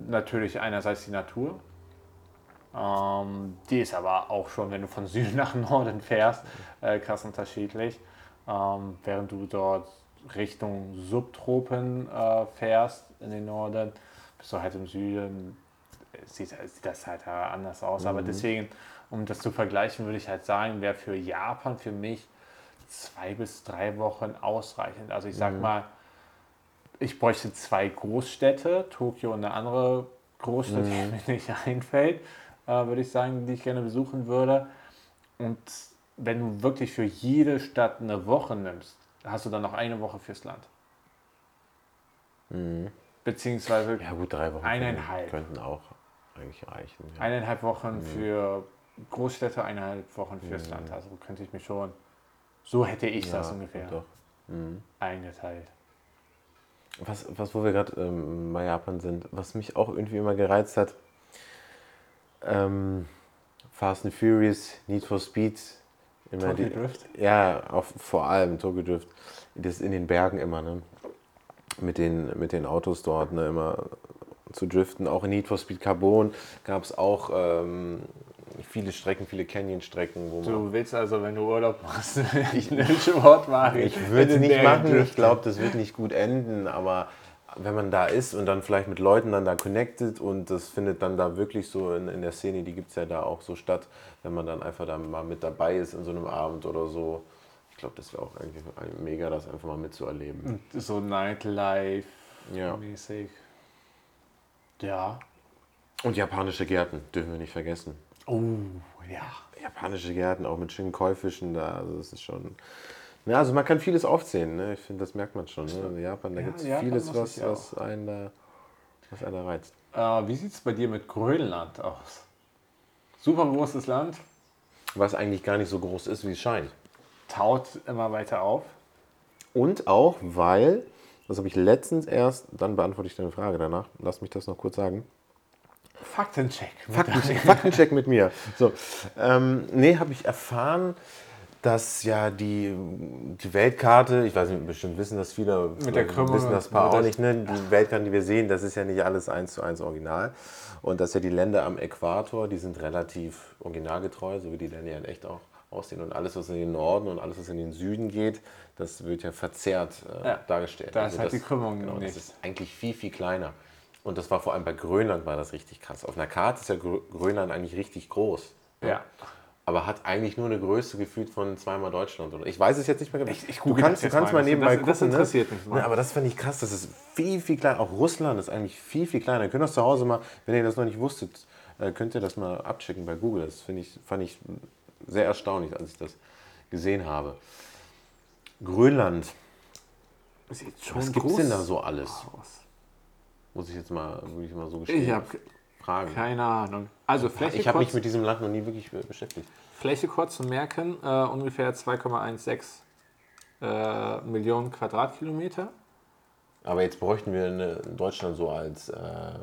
[SPEAKER 1] natürlich einerseits die Natur. Ähm, die ist aber auch schon, wenn du von Süden nach Norden fährst, äh, krass unterschiedlich. Ähm, während du dort Richtung Subtropen äh, fährst in den Norden, bist du halt im Süden, sieht, sieht das halt anders aus. Aber deswegen, um das zu vergleichen, würde ich halt sagen, wäre für Japan für mich zwei bis drei Wochen ausreichend. Also ich sag mal, ich bräuchte zwei Großstädte, Tokio und eine andere Großstadt, die mir nicht einfällt, würde ich sagen, die ich gerne besuchen würde. Und wenn du wirklich für jede Stadt eine Woche nimmst, hast du dann noch eine Woche fürs Land. Beziehungsweise
[SPEAKER 2] Ja gut, drei Wochen
[SPEAKER 1] Eineinhalb.
[SPEAKER 2] könnten auch eigentlich reichen. Ja.
[SPEAKER 1] eineinhalb Wochen für Großstädte, eineinhalb Wochen fürs Land. Also könnte ich mir schon, so hätte ich das
[SPEAKER 2] Ja,
[SPEAKER 1] ungefähr
[SPEAKER 2] Doch.
[SPEAKER 1] eingeteilt.
[SPEAKER 2] Was, was, wo wir gerade ähm, bei Japan sind, was mich auch irgendwie immer gereizt hat, ähm, Fast and Furious, Need for Speed, immer
[SPEAKER 1] Tokyo
[SPEAKER 2] die,
[SPEAKER 1] Drift?
[SPEAKER 2] Ja, auch vor allem Tokyo Drift, das in den Bergen immer, ne? Mit den, mit den Autos dort, ne? Immer zu driften. Auch in Need for Speed Carbon gab es auch ähm, viele Strecken, viele Canyon-Strecken, wo man
[SPEAKER 1] Du willst also, wenn du Urlaub machst, eine Sportwagen.
[SPEAKER 2] Ich würde es nicht machen. Ich
[SPEAKER 1] driften.
[SPEAKER 2] glaube, das wird nicht gut enden. Aber wenn man da ist und dann vielleicht mit Leuten dann da connected und das findet dann da wirklich so in, in der Szene, die gibt es ja da auch so statt, wenn man dann einfach da mal mit dabei ist in so einem Abend oder so. Ich glaube, das wäre auch eigentlich mega, das einfach mal mitzuerleben.
[SPEAKER 1] So Nightlife
[SPEAKER 2] Ja.
[SPEAKER 1] Ja.
[SPEAKER 2] Und japanische Gärten dürfen wir nicht vergessen.
[SPEAKER 1] Oh, ja.
[SPEAKER 2] Japanische Gärten, auch mit schönen Käufischen da, also das ist schon. Ja, also man kann vieles aufzählen, ne? ich finde, das merkt man schon. Ne? In Japan, da
[SPEAKER 1] Ja,
[SPEAKER 2] gibt es vieles, was, was, einen da, was einen da reizt.
[SPEAKER 1] Äh, wie sieht es bei dir mit Grönland aus? Super großes Land,
[SPEAKER 2] was eigentlich gar nicht so groß ist, wie es scheint.
[SPEAKER 1] taut immer weiter auf.
[SPEAKER 2] Und auch, weil, das habe ich letztens erst, dann beantworte ich deine Frage danach, lass mich das noch kurz sagen.
[SPEAKER 1] Faktencheck.
[SPEAKER 2] Faktencheck, Faktencheck mit mir. So, ähm, nee, habe ich erfahren, dass ja die, die Weltkarte, ich weiß nicht, bestimmt wissen das viele,
[SPEAKER 1] Mit der Krümmung
[SPEAKER 2] wissen das paar auch nicht, ne? die Weltkarte, die wir sehen, das ist ja nicht alles eins zu eins original. Und dass ja die Länder am Äquator, die sind relativ originalgetreu, so wie die Länder ja in echt auch aussehen. Und alles, was in den Norden und alles, was in den Süden geht, das wird ja verzerrt äh,
[SPEAKER 1] Ja,
[SPEAKER 2] dargestellt.
[SPEAKER 1] da ist halt
[SPEAKER 2] das,
[SPEAKER 1] die Krümmung
[SPEAKER 2] genau,
[SPEAKER 1] nicht.
[SPEAKER 2] Das ist eigentlich viel, viel kleiner. Und das war vor allem bei Grönland war das richtig krass. Auf einer Karte ist ja Grö- Grönland eigentlich richtig groß.
[SPEAKER 1] Ja.
[SPEAKER 2] Aber hat eigentlich nur eine Größe gefühlt von zweimal Deutschland. Oder? Ich weiß es jetzt nicht mehr genau.
[SPEAKER 1] Ich- ich
[SPEAKER 2] du kannst, du kannst
[SPEAKER 1] mal.
[SPEAKER 2] mal
[SPEAKER 1] Das-
[SPEAKER 2] nebenbei
[SPEAKER 1] das-
[SPEAKER 2] gucken.
[SPEAKER 1] interessiert
[SPEAKER 2] ne?
[SPEAKER 1] mich mal.
[SPEAKER 2] Ne, aber das fand ich krass. Das ist viel, viel kleiner. Auch Russland ist eigentlich viel, viel kleiner. Ihr könnt das zu Hause mal, wenn ihr das noch nicht wusstet, äh, könnt ihr das mal abchecken bei Google. Das finde ich, fand ich sehr erstaunlich, als ich das gesehen habe. Grönland. Was gibt es denn da so alles?
[SPEAKER 1] aus.
[SPEAKER 2] Muss ich jetzt mal, wirklich mal so gestehen.
[SPEAKER 1] Ich habe
[SPEAKER 2] fragen.
[SPEAKER 1] keine Ahnung. Also Fläche,
[SPEAKER 2] Ich habe mich mit diesem Land noch nie wirklich beschäftigt.
[SPEAKER 1] Fläche kurz zu merken, äh, ungefähr 2,16 äh, Millionen Quadratkilometer.
[SPEAKER 2] Aber jetzt bräuchten wir eine, Deutschland so als, äh,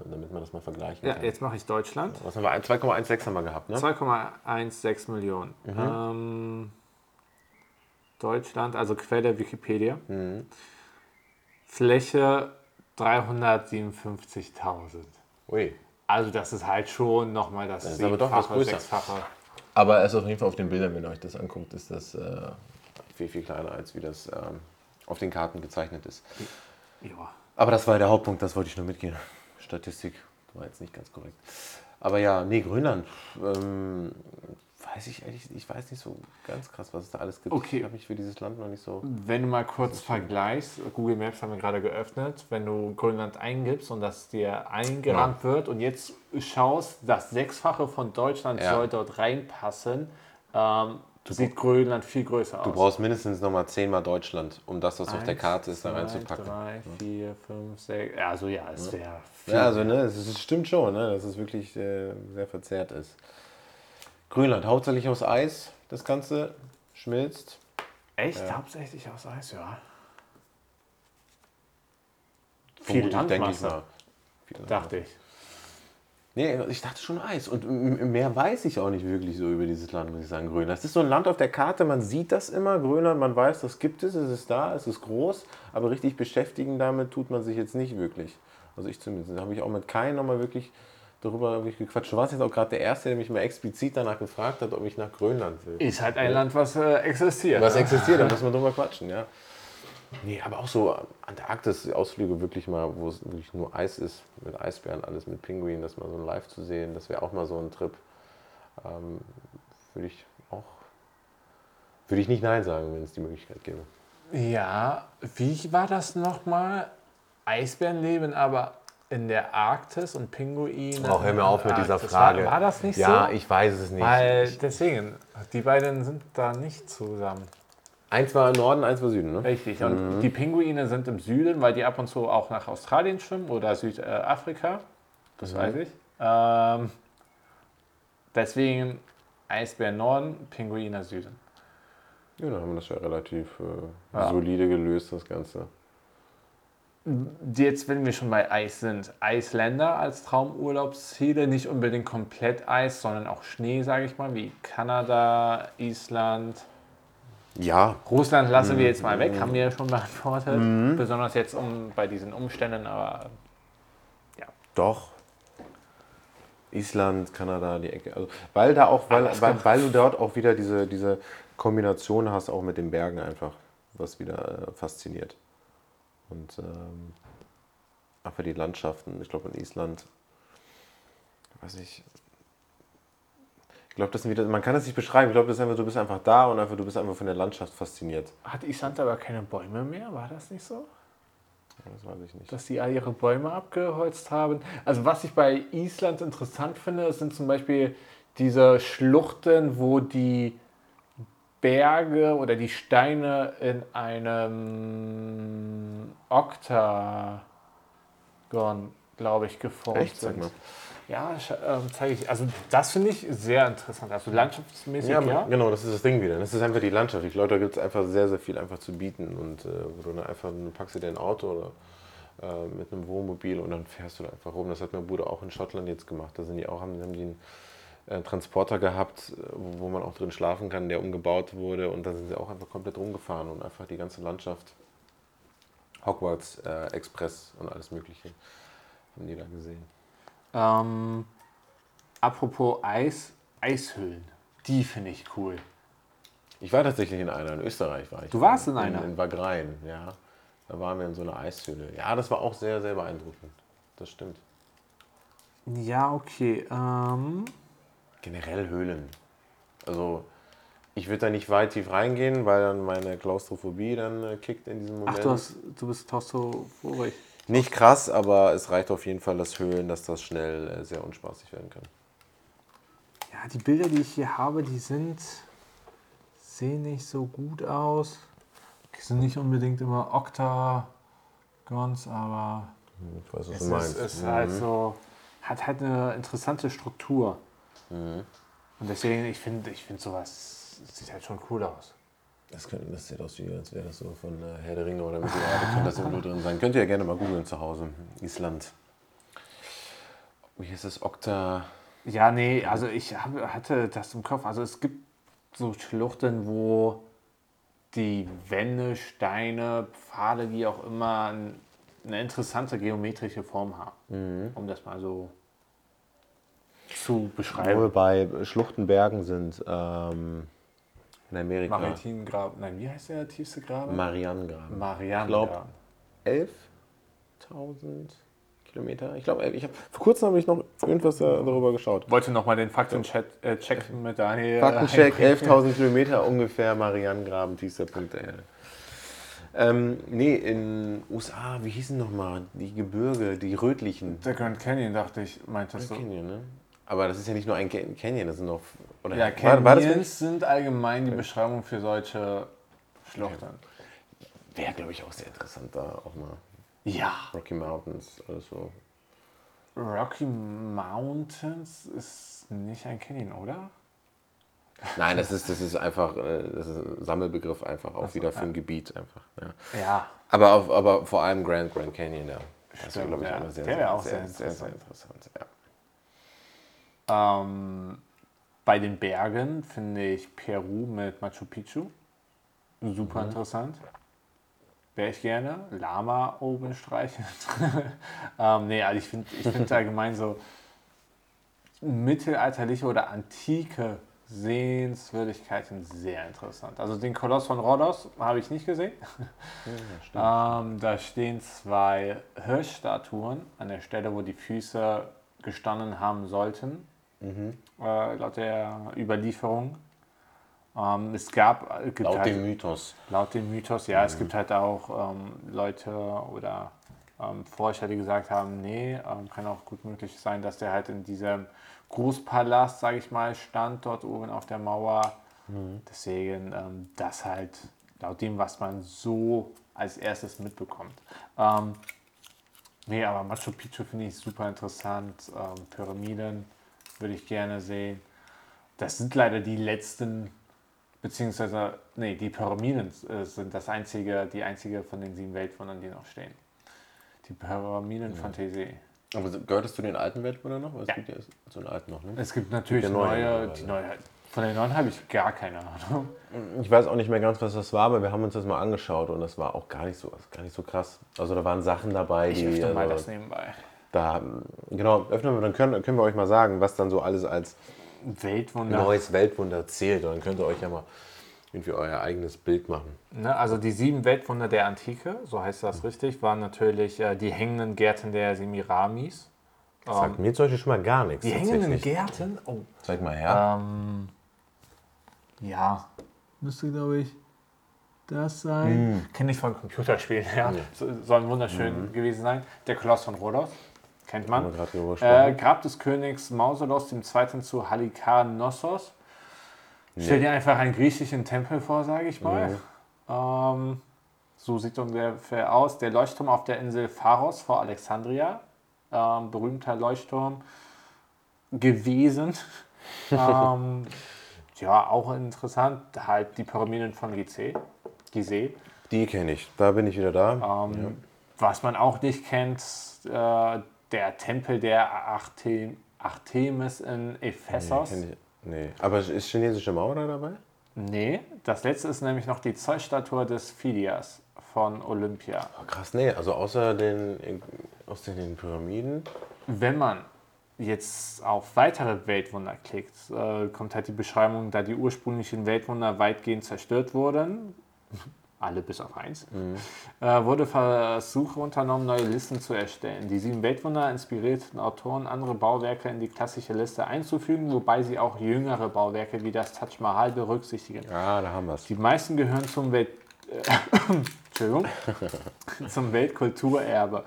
[SPEAKER 2] damit man das mal vergleichen
[SPEAKER 1] Ja,
[SPEAKER 2] kann.
[SPEAKER 1] jetzt mache ich Deutschland.
[SPEAKER 2] Was haben wir? 2,16 haben wir gehabt, ne?
[SPEAKER 1] 2,16 Millionen. Ähm, Deutschland, also Quelle Wikipedia. Fläche 357.000.
[SPEAKER 2] Ui.
[SPEAKER 1] Also das ist halt schon nochmal das,
[SPEAKER 2] ist aber doch was
[SPEAKER 1] Siebenfache. Sechsfache.
[SPEAKER 2] Aber es ist auf jeden Fall auf den Bildern, wenn ihr euch das anguckt, ist das äh, viel, viel kleiner, als wie das ähm, auf den Karten gezeichnet ist.
[SPEAKER 1] Ja.
[SPEAKER 2] Aber das war der Hauptpunkt, das wollte ich nur mitgehen. Statistik war jetzt nicht ganz korrekt. Aber ja, nee, Grönland. Ähm, weiß ich ehrlich, ich weiß nicht so ganz krass, was es da alles gibt.
[SPEAKER 1] Okay.
[SPEAKER 2] Ich habe mich für dieses Land noch nicht so.
[SPEAKER 1] Wenn du mal kurz vergleichst, Google Maps haben wir gerade geöffnet, wenn du Grönland eingibst und das dir eingerannt wird und jetzt schaust, das Sechsfache von Deutschland
[SPEAKER 2] Ja.
[SPEAKER 1] soll dort reinpassen, ähm, sieht Grönland viel größer aus.
[SPEAKER 2] Du brauchst mindestens nochmal zehnmal Deutschland, um das, was auf der Karte ist, da reinzupacken.
[SPEAKER 1] Drei, vier, fünf, sechs. Also ja, es wäre.
[SPEAKER 2] Ja, also ne, es stimmt schon, ne, dass es wirklich äh, sehr verzerrt ist. Grönland, hauptsächlich aus Eis, das Ganze schmilzt.
[SPEAKER 1] Echt? Hauptsächlich aus Eis, ja. Viel
[SPEAKER 2] denke ich
[SPEAKER 1] Landmasse,
[SPEAKER 2] mal.
[SPEAKER 1] Dachte ich.
[SPEAKER 2] Nee, ich dachte schon Eis. Und mehr weiß ich auch nicht wirklich so über dieses Land, muss ich sagen, Grönland. Das ist so ein Land auf der Karte, man sieht das immer, Grönland, man weiß, das gibt es, es ist da, es ist groß, aber richtig beschäftigen damit tut man sich jetzt nicht wirklich. Also ich zumindest. Da habe ich auch mit keinem nochmal wirklich darüber wirklich gequatscht. Du warst jetzt auch gerade der Erste, der mich mal explizit danach gefragt hat, ob ich nach Grönland will.
[SPEAKER 1] Ist halt ein Land, was äh, existiert.
[SPEAKER 2] Was
[SPEAKER 1] ne?
[SPEAKER 2] existiert, da muss man drüber quatschen, ja. Nee, aber auch so Antarktis-Ausflüge wirklich mal, wo es wirklich nur Eis ist, mit Eisbären, alles mit Pinguinen, das mal so live zu sehen, das wäre auch mal so ein Trip. Ähm, würde ich auch, würde ich nicht Nein sagen, wenn es die Möglichkeit gäbe.
[SPEAKER 1] Ja, wie war das nochmal? Eisbären leben aber in der Arktis und Pinguine.
[SPEAKER 2] Auch hör mir auf mit dieser. Frage.
[SPEAKER 1] War, war das nicht
[SPEAKER 2] ja,
[SPEAKER 1] so?
[SPEAKER 2] ich weiß es nicht.
[SPEAKER 1] Weil deswegen, die beiden sind da nicht zusammen.
[SPEAKER 2] eins war Norden, eins war Süden, ne?
[SPEAKER 1] Richtig. Und die Pinguine sind im Süden, weil die ab und zu auch nach Australien schwimmen oder Südafrika. Das weiß ich. Ähm, deswegen Eisbär Norden, Pinguine Süden.
[SPEAKER 2] Ja, dann haben wir das ja relativ äh,
[SPEAKER 1] Ja.
[SPEAKER 2] solide gelöst, das Ganze.
[SPEAKER 1] Jetzt, wenn wir schon bei Eis sind, Eisländer als Traumurlaubsziele, nicht unbedingt komplett Eis, sondern auch Schnee, sage ich mal, wie Kanada, Island.
[SPEAKER 2] Ja,
[SPEAKER 1] Russland lassen wir jetzt mal weg, haben wir ja schon beantwortet. Besonders jetzt um, bei diesen Umständen, aber
[SPEAKER 2] Doch. Island, Kanada, die Ecke. Also, weil da auch, weil, weil, weil du dort auch wieder diese, diese Kombination hast, auch mit den Bergen einfach, was wieder äh, fasziniert. Und ähm, einfach die Landschaften. Ich glaube in Island, weiß ich. Ich glaube, das sind wieder, man kann das nicht beschreiben. Ich glaube, das ist einfach, du bist einfach da und einfach, du bist einfach von der Landschaft fasziniert.
[SPEAKER 1] hat Island aber keine Bäume mehr? War das nicht so?
[SPEAKER 2] Das weiß ich nicht.
[SPEAKER 1] Dass die all ihre Bäume abgeholzt haben. Also was ich bei Island interessant finde, sind zum Beispiel diese Schluchten, wo die Berge oder die Steine in einem Oktagon, glaube ich, geformt
[SPEAKER 2] Echt?
[SPEAKER 1] Sind. Ja, ähm, zeige ich. Also das finde ich sehr interessant. Also landschaftsmäßig, ja.
[SPEAKER 2] Ja, genau, das ist das Ding wieder. Das ist einfach die Landschaft. Ich glaube, da gibt es einfach sehr, sehr viel einfach zu bieten. Und äh, wo du dann einfach, du packst dir dein Auto oder äh, mit einem Wohnmobil und dann fährst du da einfach rum. Das hat mein Bruder auch in Schottland jetzt gemacht. Da sind die auch, haben, haben die einen äh, Transporter gehabt, äh, wo, wo man auch drin schlafen kann, der umgebaut wurde. Und da sind sie auch einfach komplett rumgefahren und einfach die ganze Landschaft, Hogwarts äh, Express und alles Mögliche, haben die da gesehen.
[SPEAKER 1] Ähm, apropos Eis, Eishöhlen. Die finde ich cool.
[SPEAKER 2] Ich war tatsächlich in einer, in Österreich war ich.
[SPEAKER 1] Du warst in einer?
[SPEAKER 2] In, in Wagrain, ja. Da waren wir in so einer Eishöhle. Ja, das war auch sehr, sehr beeindruckend. Das stimmt.
[SPEAKER 1] Ja, okay. Ähm,
[SPEAKER 2] Generell Höhlen. Also, ich würde da nicht weit tief reingehen, weil dann meine Klaustrophobie dann äh, kickt in diesem Moment.
[SPEAKER 1] ach, du, hast, du bist klaustrophobisch.
[SPEAKER 2] Nicht krass, aber es reicht auf jeden Fall, dass Höhlen, dass das schnell äh, sehr unspaßig werden kann.
[SPEAKER 1] Ja, die Bilder, die ich hier habe, die sind sehen nicht so gut aus. Die sind nicht unbedingt immer Octagons, aber
[SPEAKER 2] Ich weiß, was
[SPEAKER 1] es
[SPEAKER 2] du
[SPEAKER 1] ist,
[SPEAKER 2] meinst.
[SPEAKER 1] ist
[SPEAKER 2] Mhm.
[SPEAKER 1] halt so, hat halt eine interessante Struktur.
[SPEAKER 2] Mhm.
[SPEAKER 1] Und deswegen, ich finde, ich finde sowas sieht halt schon cool aus.
[SPEAKER 2] Das, könnte, das sieht aus wie, als wäre das so von äh, Herr der Ringe oder Mittelerde. Könnte das irgendwo drin sein. Könnt ihr ja gerne mal googeln zu Hause. Island. Wie heißt das? Okta.
[SPEAKER 1] Ja, nee, also ich hab, hatte das im Kopf. Also es gibt so Schluchten, wo die Wände, Steine, Pfade, wie auch immer, ein- eine interessante geometrische Form haben. Um das mal so zu
[SPEAKER 2] Wo wir
[SPEAKER 1] beschreiben.
[SPEAKER 2] bei Schluchtenbergen sind. Ähm, in Amerika.
[SPEAKER 1] Maritimgraben. Nein, wie heißt der tiefste Graben?
[SPEAKER 2] Marianengraben.
[SPEAKER 1] Marianengraben.
[SPEAKER 2] 11.000 Kilometer. Ich glaube, ich habe vor kurzem habe ich noch irgendwas da- darüber geschaut.
[SPEAKER 1] Wollte nochmal den Faktencheck äh, mit Daniel.
[SPEAKER 2] Faktencheck,
[SPEAKER 1] einbringen.
[SPEAKER 2] 11.000 Kilometer ungefähr, Marianengraben, tiefster Punkt der Erde. Ähm, nee, in USA, wie hießen nochmal die Gebirge, die rötlichen?
[SPEAKER 1] Der Grand Canyon, dachte ich, meintest du.
[SPEAKER 2] Canyon, ne? Aber das ist ja nicht nur ein Ca- Canyon, das sind noch. Oder
[SPEAKER 1] Ja,
[SPEAKER 2] war, war
[SPEAKER 1] Canyons
[SPEAKER 2] nicht?
[SPEAKER 1] sind allgemein die Beschreibung für solche Schluchten.
[SPEAKER 2] Wäre, glaube ich, auch sehr interessant, da auch mal
[SPEAKER 1] Ja.
[SPEAKER 2] Rocky Mountains, alles so.
[SPEAKER 1] Rocky Mountains ist nicht ein Canyon, oder?
[SPEAKER 2] Nein, das ist, das ist einfach, äh, das ist ein Sammelbegriff einfach auch
[SPEAKER 1] so,
[SPEAKER 2] wieder für
[SPEAKER 1] ja.
[SPEAKER 2] ein Gebiet einfach. Ja.
[SPEAKER 1] Ja.
[SPEAKER 2] Aber, auf, aber vor allem Grand Grand Canyon, ja. Das wäre, glaube ich,
[SPEAKER 1] ja.
[SPEAKER 2] auch sehr, sehr,
[SPEAKER 1] sehr
[SPEAKER 2] sehr, sehr
[SPEAKER 1] interessant.
[SPEAKER 2] interessant. Ja.
[SPEAKER 1] Ähm, bei den Bergen finde ich Peru mit Machu Picchu super interessant. Wäre ich gerne. Lama oben streichen. ähm, nee, also ich finde ich find allgemein so mittelalterliche oder antike Sehenswürdigkeiten sehr interessant. Also den Koloss von Rhodos habe ich nicht gesehen. Ähm, da stehen zwei Hirschstatuen an der Stelle, wo die Füße gestanden haben sollten, äh, laut der Überlieferung. Ähm, es gab es gibt
[SPEAKER 2] Laut
[SPEAKER 1] halt,
[SPEAKER 2] dem Mythos.
[SPEAKER 1] laut dem Mythos, ja, es gibt halt auch ähm, Leute oder ähm, Forscher, die gesagt haben, nee, ähm, kann auch gut möglich sein, dass der halt in diesem Großpalast, sage ich mal, stand dort oben auf der Mauer. Deswegen ähm, das halt laut dem, was man so als erstes mitbekommt. Ähm, nee, aber Machu Picchu finde ich super interessant. Ähm, Pyramiden würde ich gerne sehen. Das sind leider die letzten, beziehungsweise, nee, die Pyramiden äh, sind das einzige, die einzige von den sieben Weltwundern, die noch stehen. Die Pyramiden von Tese.
[SPEAKER 2] Aber gehört es zu den alten Weltwundern noch? Es
[SPEAKER 1] Ja.
[SPEAKER 2] gibt ja zu den alten noch, ne?
[SPEAKER 1] Es gibt natürlich
[SPEAKER 2] ja neue
[SPEAKER 1] neue, die neue, von den neuen habe ich gar keine Ahnung.
[SPEAKER 2] Ich weiß auch nicht mehr ganz, was das war, aber wir haben uns das mal angeschaut und das war auch gar nicht so, gar nicht so krass. Also da waren Sachen dabei,
[SPEAKER 1] Ich
[SPEAKER 2] die.
[SPEAKER 1] öffne mal
[SPEAKER 2] also,
[SPEAKER 1] das nebenbei.
[SPEAKER 2] Da, genau, öffnen wir, dann können, können wir euch mal sagen, was dann so alles als
[SPEAKER 1] Weltwunder.
[SPEAKER 2] neues Weltwunder zählt. Und dann könnt ihr euch ja mal irgendwie euer eigenes Bild machen.
[SPEAKER 1] Ne, also die sieben Weltwunder der Antike, so heißt das richtig, waren natürlich äh, die hängenden Gärten der Semiramis.
[SPEAKER 2] Das sagt mir zum Beispiel schon mal gar nichts.
[SPEAKER 1] Die hängenden. Gärten? Oh.
[SPEAKER 2] Zeig mal her.
[SPEAKER 1] Ähm, ja, müsste glaube ich das sein. Kenne ich von Computerspielen, ja. So- Soll wunderschön gewesen sein. Der Koloss von Rhodos, kennt man. Äh. Grab des Königs Mausolos II. zu Halikarnossos. Stell dir einfach einen griechischen Tempel vor, sage ich mal. Ähm, so sieht ungefähr aus. Der Leuchtturm auf der Insel Pharos vor Alexandria. Ähm, berühmter Leuchtturm gewesen. ähm, ja, auch interessant. Halt die Pyramiden von Gizeh. Gizeh.
[SPEAKER 2] Die kenne ich. Da bin ich wieder da.
[SPEAKER 1] Ähm, Was man auch nicht kennt, äh, der Tempel der Artem Artemis in
[SPEAKER 2] nee,
[SPEAKER 1] Ephesos.
[SPEAKER 2] ich, nee. Aber ist chinesische Mauer da dabei?
[SPEAKER 1] Nee, das letzte ist nämlich noch die Zollstatue des Phidias von Olympia.
[SPEAKER 2] Oh, krass, nee. Also außer den, aus den, den Pyramiden.
[SPEAKER 1] Wenn man jetzt auf weitere Weltwunder klickt, äh, kommt halt die Beschreibung, da die ursprünglichen Weltwunder weitgehend zerstört wurden, alle bis auf eins, äh, wurde Versuche unternommen, neue Listen zu erstellen. Die sieben Weltwunder inspirierten Autoren, andere Bauwerke in die klassische Liste einzufügen, wobei sie auch jüngere Bauwerke wie das Taj Mahal berücksichtigen.
[SPEAKER 2] Ah, da haben wir es.
[SPEAKER 1] Die meisten gehören zum Welt äh, zum Weltkulturerbe.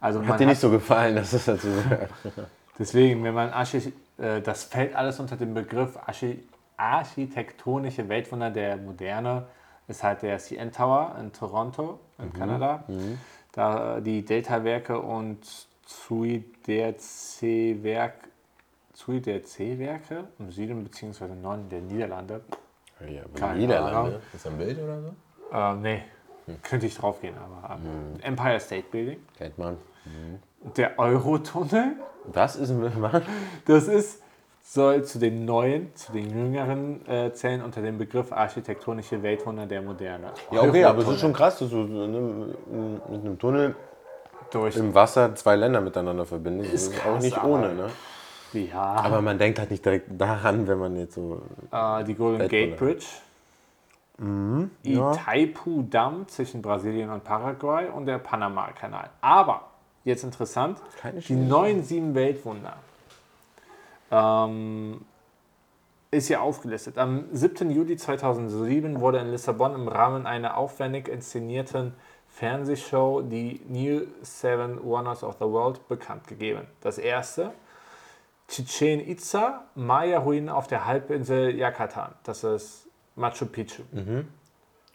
[SPEAKER 1] Also
[SPEAKER 2] Hat dir
[SPEAKER 1] hat
[SPEAKER 2] nicht so gefallen, dass das dazu
[SPEAKER 1] Deswegen, wenn man Archi äh, das fällt alles unter den Begriff Archi architektonische Weltwunder der Moderne, ist halt der CN Tower in Toronto in Kanada, da die Delta-Werke und Zui der C-Werk, Zui der C-Werke im Süden bzw. Norden der Niederlande.
[SPEAKER 2] Ja, aber Niederlande.
[SPEAKER 1] Ahnung.
[SPEAKER 2] Ist das ein Bild oder so?
[SPEAKER 1] Äh, nee, könnte ich drauf gehen, aber ähm, Empire State Building.
[SPEAKER 2] Kennt man.
[SPEAKER 1] Der Eurotunnel,
[SPEAKER 2] Das ist ein Mann.
[SPEAKER 1] Das ist, soll zu den neuen, zu den jüngeren äh, zählen unter dem Begriff architektonische Weltwunder der Moderne.
[SPEAKER 2] Ja, okay, aber es ist schon krass, dass du so ne, mit einem Tunnel
[SPEAKER 1] durch.
[SPEAKER 2] im Wasser zwei Länder miteinander verbindest. Das
[SPEAKER 1] Ist
[SPEAKER 2] ist auch
[SPEAKER 1] krass,
[SPEAKER 2] nicht
[SPEAKER 1] aber-
[SPEAKER 2] ohne, ne?
[SPEAKER 1] Ja,
[SPEAKER 2] Aber man denkt halt nicht direkt daran, wenn man jetzt so.
[SPEAKER 1] äh, die Golden
[SPEAKER 2] Weltwunder.
[SPEAKER 1] Gate Bridge.
[SPEAKER 2] ja.
[SPEAKER 1] Itaipu-Damm zwischen Brasilien und Paraguay und der Panama-Kanal. Aber, jetzt interessant, die neuen sieben Weltwunder ähm, ist hier aufgelistet. Am 7. Juli 2007 wurde in Lissabon im Rahmen einer aufwendig inszenierten Fernsehshow die New Seven Wonders of the World bekannt gegeben. Das erste Chichen Itza, Maya-Ruinen auf der Halbinsel Yucatan. Das ist Machu Picchu.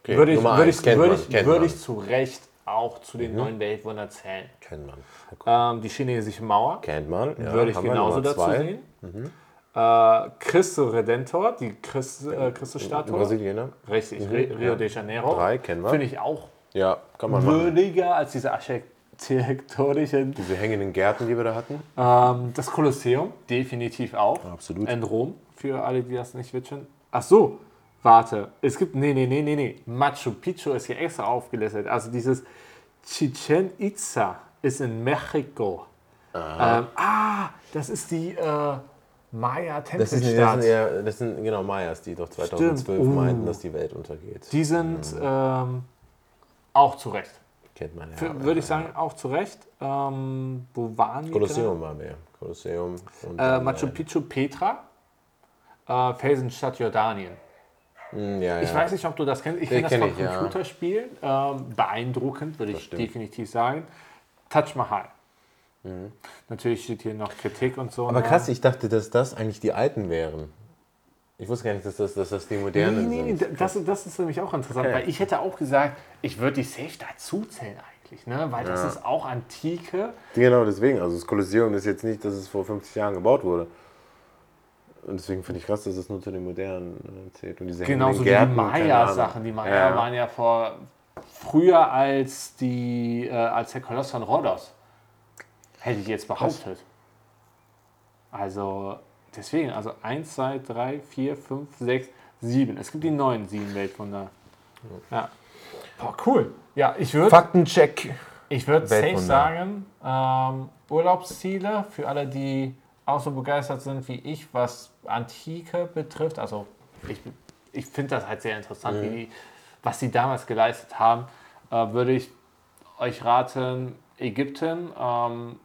[SPEAKER 2] Okay,
[SPEAKER 1] würde ich, würde ich, würde ich, würde ich zu Recht auch zu den neuen Weltwundern zählen.
[SPEAKER 2] Kennt man.
[SPEAKER 1] Ähm, die chinesische Mauer
[SPEAKER 2] Kennt man. Ja,
[SPEAKER 1] würde ich genauso dazu
[SPEAKER 2] zwei.
[SPEAKER 1] Sehen. Äh, Cristo Redentor, die Christ, äh, Christusstatue.
[SPEAKER 2] Brasilien, ne?
[SPEAKER 1] Richtig, Ri- Rio de Janeiro.
[SPEAKER 2] Drei kennen wir.
[SPEAKER 1] Finde ich auch
[SPEAKER 2] Ja, kann man machen.
[SPEAKER 1] würdiger als diese architektonischen.
[SPEAKER 2] Diese hängenden Gärten, die wir da hatten.
[SPEAKER 1] Ähm, das Kolosseum, definitiv auch.
[SPEAKER 2] Absolut.
[SPEAKER 1] In Rom, für alle, die das nicht witschen. Ach so, warte. Es gibt, nee, nee, nee, nee, nee. Machu Picchu ist hier extra aufgelistet. Also dieses Chichen Itza ist in Mexiko. Ähm, ah, das ist die äh,
[SPEAKER 2] Das, ist, das, sind eher, das sind genau Mayas, die doch 2012
[SPEAKER 1] Stimmt. Oh.
[SPEAKER 2] meinten, dass die Welt untergeht.
[SPEAKER 1] Die sind ähm, auch zu Recht.
[SPEAKER 2] Kennt man ja.
[SPEAKER 1] Für- Würde ich sagen, auch zu Recht. Ähm, wo waren wir?
[SPEAKER 2] Kolosseum waren wir. Kolosseum. Und
[SPEAKER 1] Äh,
[SPEAKER 2] dann,
[SPEAKER 1] Machu Picchu, Petra. Äh, Felsenstadt Jordanien.
[SPEAKER 2] Mm, Ja,
[SPEAKER 1] Ich
[SPEAKER 2] ja.
[SPEAKER 1] weiß nicht, ob du das kennst. Ich finde das
[SPEAKER 2] kenn
[SPEAKER 1] von
[SPEAKER 2] ich, ja.
[SPEAKER 1] Computerspielen ähm, beeindruckend, würde ich definitiv sagen. Taj Mahal. Natürlich steht hier noch Kritik und so.
[SPEAKER 2] Mhm. Aber
[SPEAKER 1] ne?
[SPEAKER 2] krass, ich dachte, dass das eigentlich die alten wären. Ich wusste gar nicht, dass das, dass das die
[SPEAKER 1] Nee,
[SPEAKER 2] modernen
[SPEAKER 1] nee, nee,
[SPEAKER 2] sind.
[SPEAKER 1] das, das ist nämlich auch interessant,
[SPEAKER 2] Okay.
[SPEAKER 1] weil ich hätte auch gesagt, ich würde die safe dazu zählen eigentlich, ne? weil das
[SPEAKER 2] Ja.
[SPEAKER 1] ist auch Antike.
[SPEAKER 2] Genau deswegen. Also das Kolosseum ist jetzt nicht, dass es vor 50 Jahren gebaut wurde. Und deswegen finde ich krass, dass es nur zu den modernen äh, zählt. Und diese
[SPEAKER 1] Genauso wie die. Maya-Sachen. Die Maya
[SPEAKER 2] ja.
[SPEAKER 1] waren ja vor früher als die äh, als der Koloss von Rhodos. Hätte ich jetzt behauptet. Also deswegen, also 1, 2, 3, 4, 5, 6, 7. Es gibt die neuen sieben Weltwunder. Ja. Boah, cool. Ja, ich würde
[SPEAKER 2] Faktencheck.
[SPEAKER 1] ich würd safe sagen, ähm, Urlaubsziele für alle, die auch so begeistert sind wie ich, was Antike betrifft. Also ich, ich finde das halt sehr interessant, wie die, was sie damals geleistet haben. Äh, würde ich euch raten, Ägypten, ähm,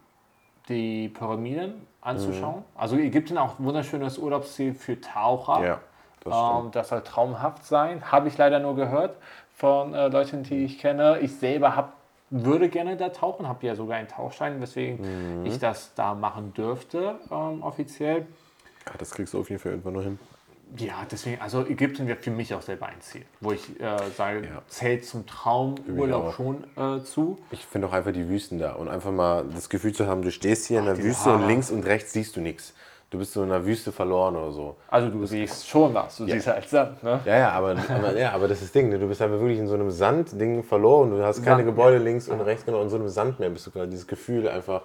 [SPEAKER 1] die Pyramiden anzuschauen. Also Ägypten auch ein wunderschönes Urlaubsziel für Taucher.
[SPEAKER 2] Ja, das.
[SPEAKER 1] Ähm, das soll traumhaft sein. Habe ich leider nur gehört von äh, Leuten, die ich kenne. Ich selber hab, würde gerne da tauchen, habe ja sogar einen Tauchschein, weswegen
[SPEAKER 2] Mhm.
[SPEAKER 1] ich das da machen dürfte, ähm, offiziell.
[SPEAKER 2] Ja, das kriegst du auf jeden Fall irgendwann noch hin.
[SPEAKER 1] Ja, deswegen, also Ägypten wäre für mich auch selber ein Ziel, wo ich äh, sage,
[SPEAKER 2] Ja.
[SPEAKER 1] zählt zum Traumurlaub
[SPEAKER 2] auch.
[SPEAKER 1] schon äh, zu.
[SPEAKER 2] Ich finde auch einfach die Wüsten da und einfach mal das Gefühl zu haben, du stehst hier in der Wüste und
[SPEAKER 1] Hammer.
[SPEAKER 2] links und rechts siehst du nichts. Du bist so in der Wüste verloren oder so.
[SPEAKER 1] Also du siehst schon was, du siehst halt Sand, ne?
[SPEAKER 2] Ja, ja, aber, aber, ja, aber das ist das Ding. Ne? Du bist einfach wirklich in so einem Sandding verloren. Du hast keine
[SPEAKER 1] Sand,
[SPEAKER 2] Gebäude links und rechts, genau, in so einem Sandmeer bist du gerade. Dieses Gefühl einfach.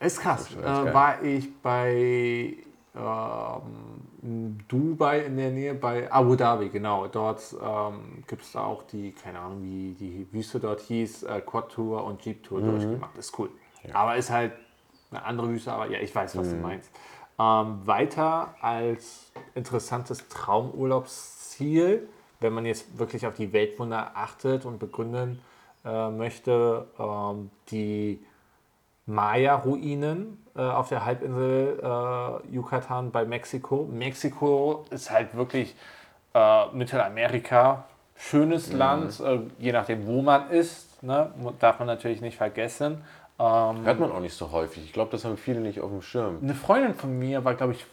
[SPEAKER 1] Ist krass.
[SPEAKER 2] echt
[SPEAKER 1] Äh, war ich bei ähm, Dubai in der Nähe, bei Abu Dhabi, genau. Dort ähm, gibt es auch die, keine Ahnung, wie die Wüste dort hieß, äh, Quad-Tour und Jeep-Tour
[SPEAKER 2] Mhm.
[SPEAKER 1] durchgemacht. Ist cool. Aber ist halt eine andere Wüste, aber ja, ich weiß, was
[SPEAKER 2] Mhm.
[SPEAKER 1] du meinst. Ähm, weiter als interessantes Traumurlaubsziel, wenn man jetzt wirklich auf die Weltwunder achtet und begründen äh, möchte, ähm, die Maya-Ruinen äh, auf der Halbinsel äh, Yucatan bei Mexiko. Mexiko ist halt wirklich äh, Mittelamerika, schönes Land, äh, je nachdem, wo man ist, ne? darf man natürlich nicht vergessen. Ähm,
[SPEAKER 2] Hört man auch nicht so häufig. Ich glaube, das haben viele nicht auf dem Schirm.
[SPEAKER 1] eine Freundin von mir war, glaube ich,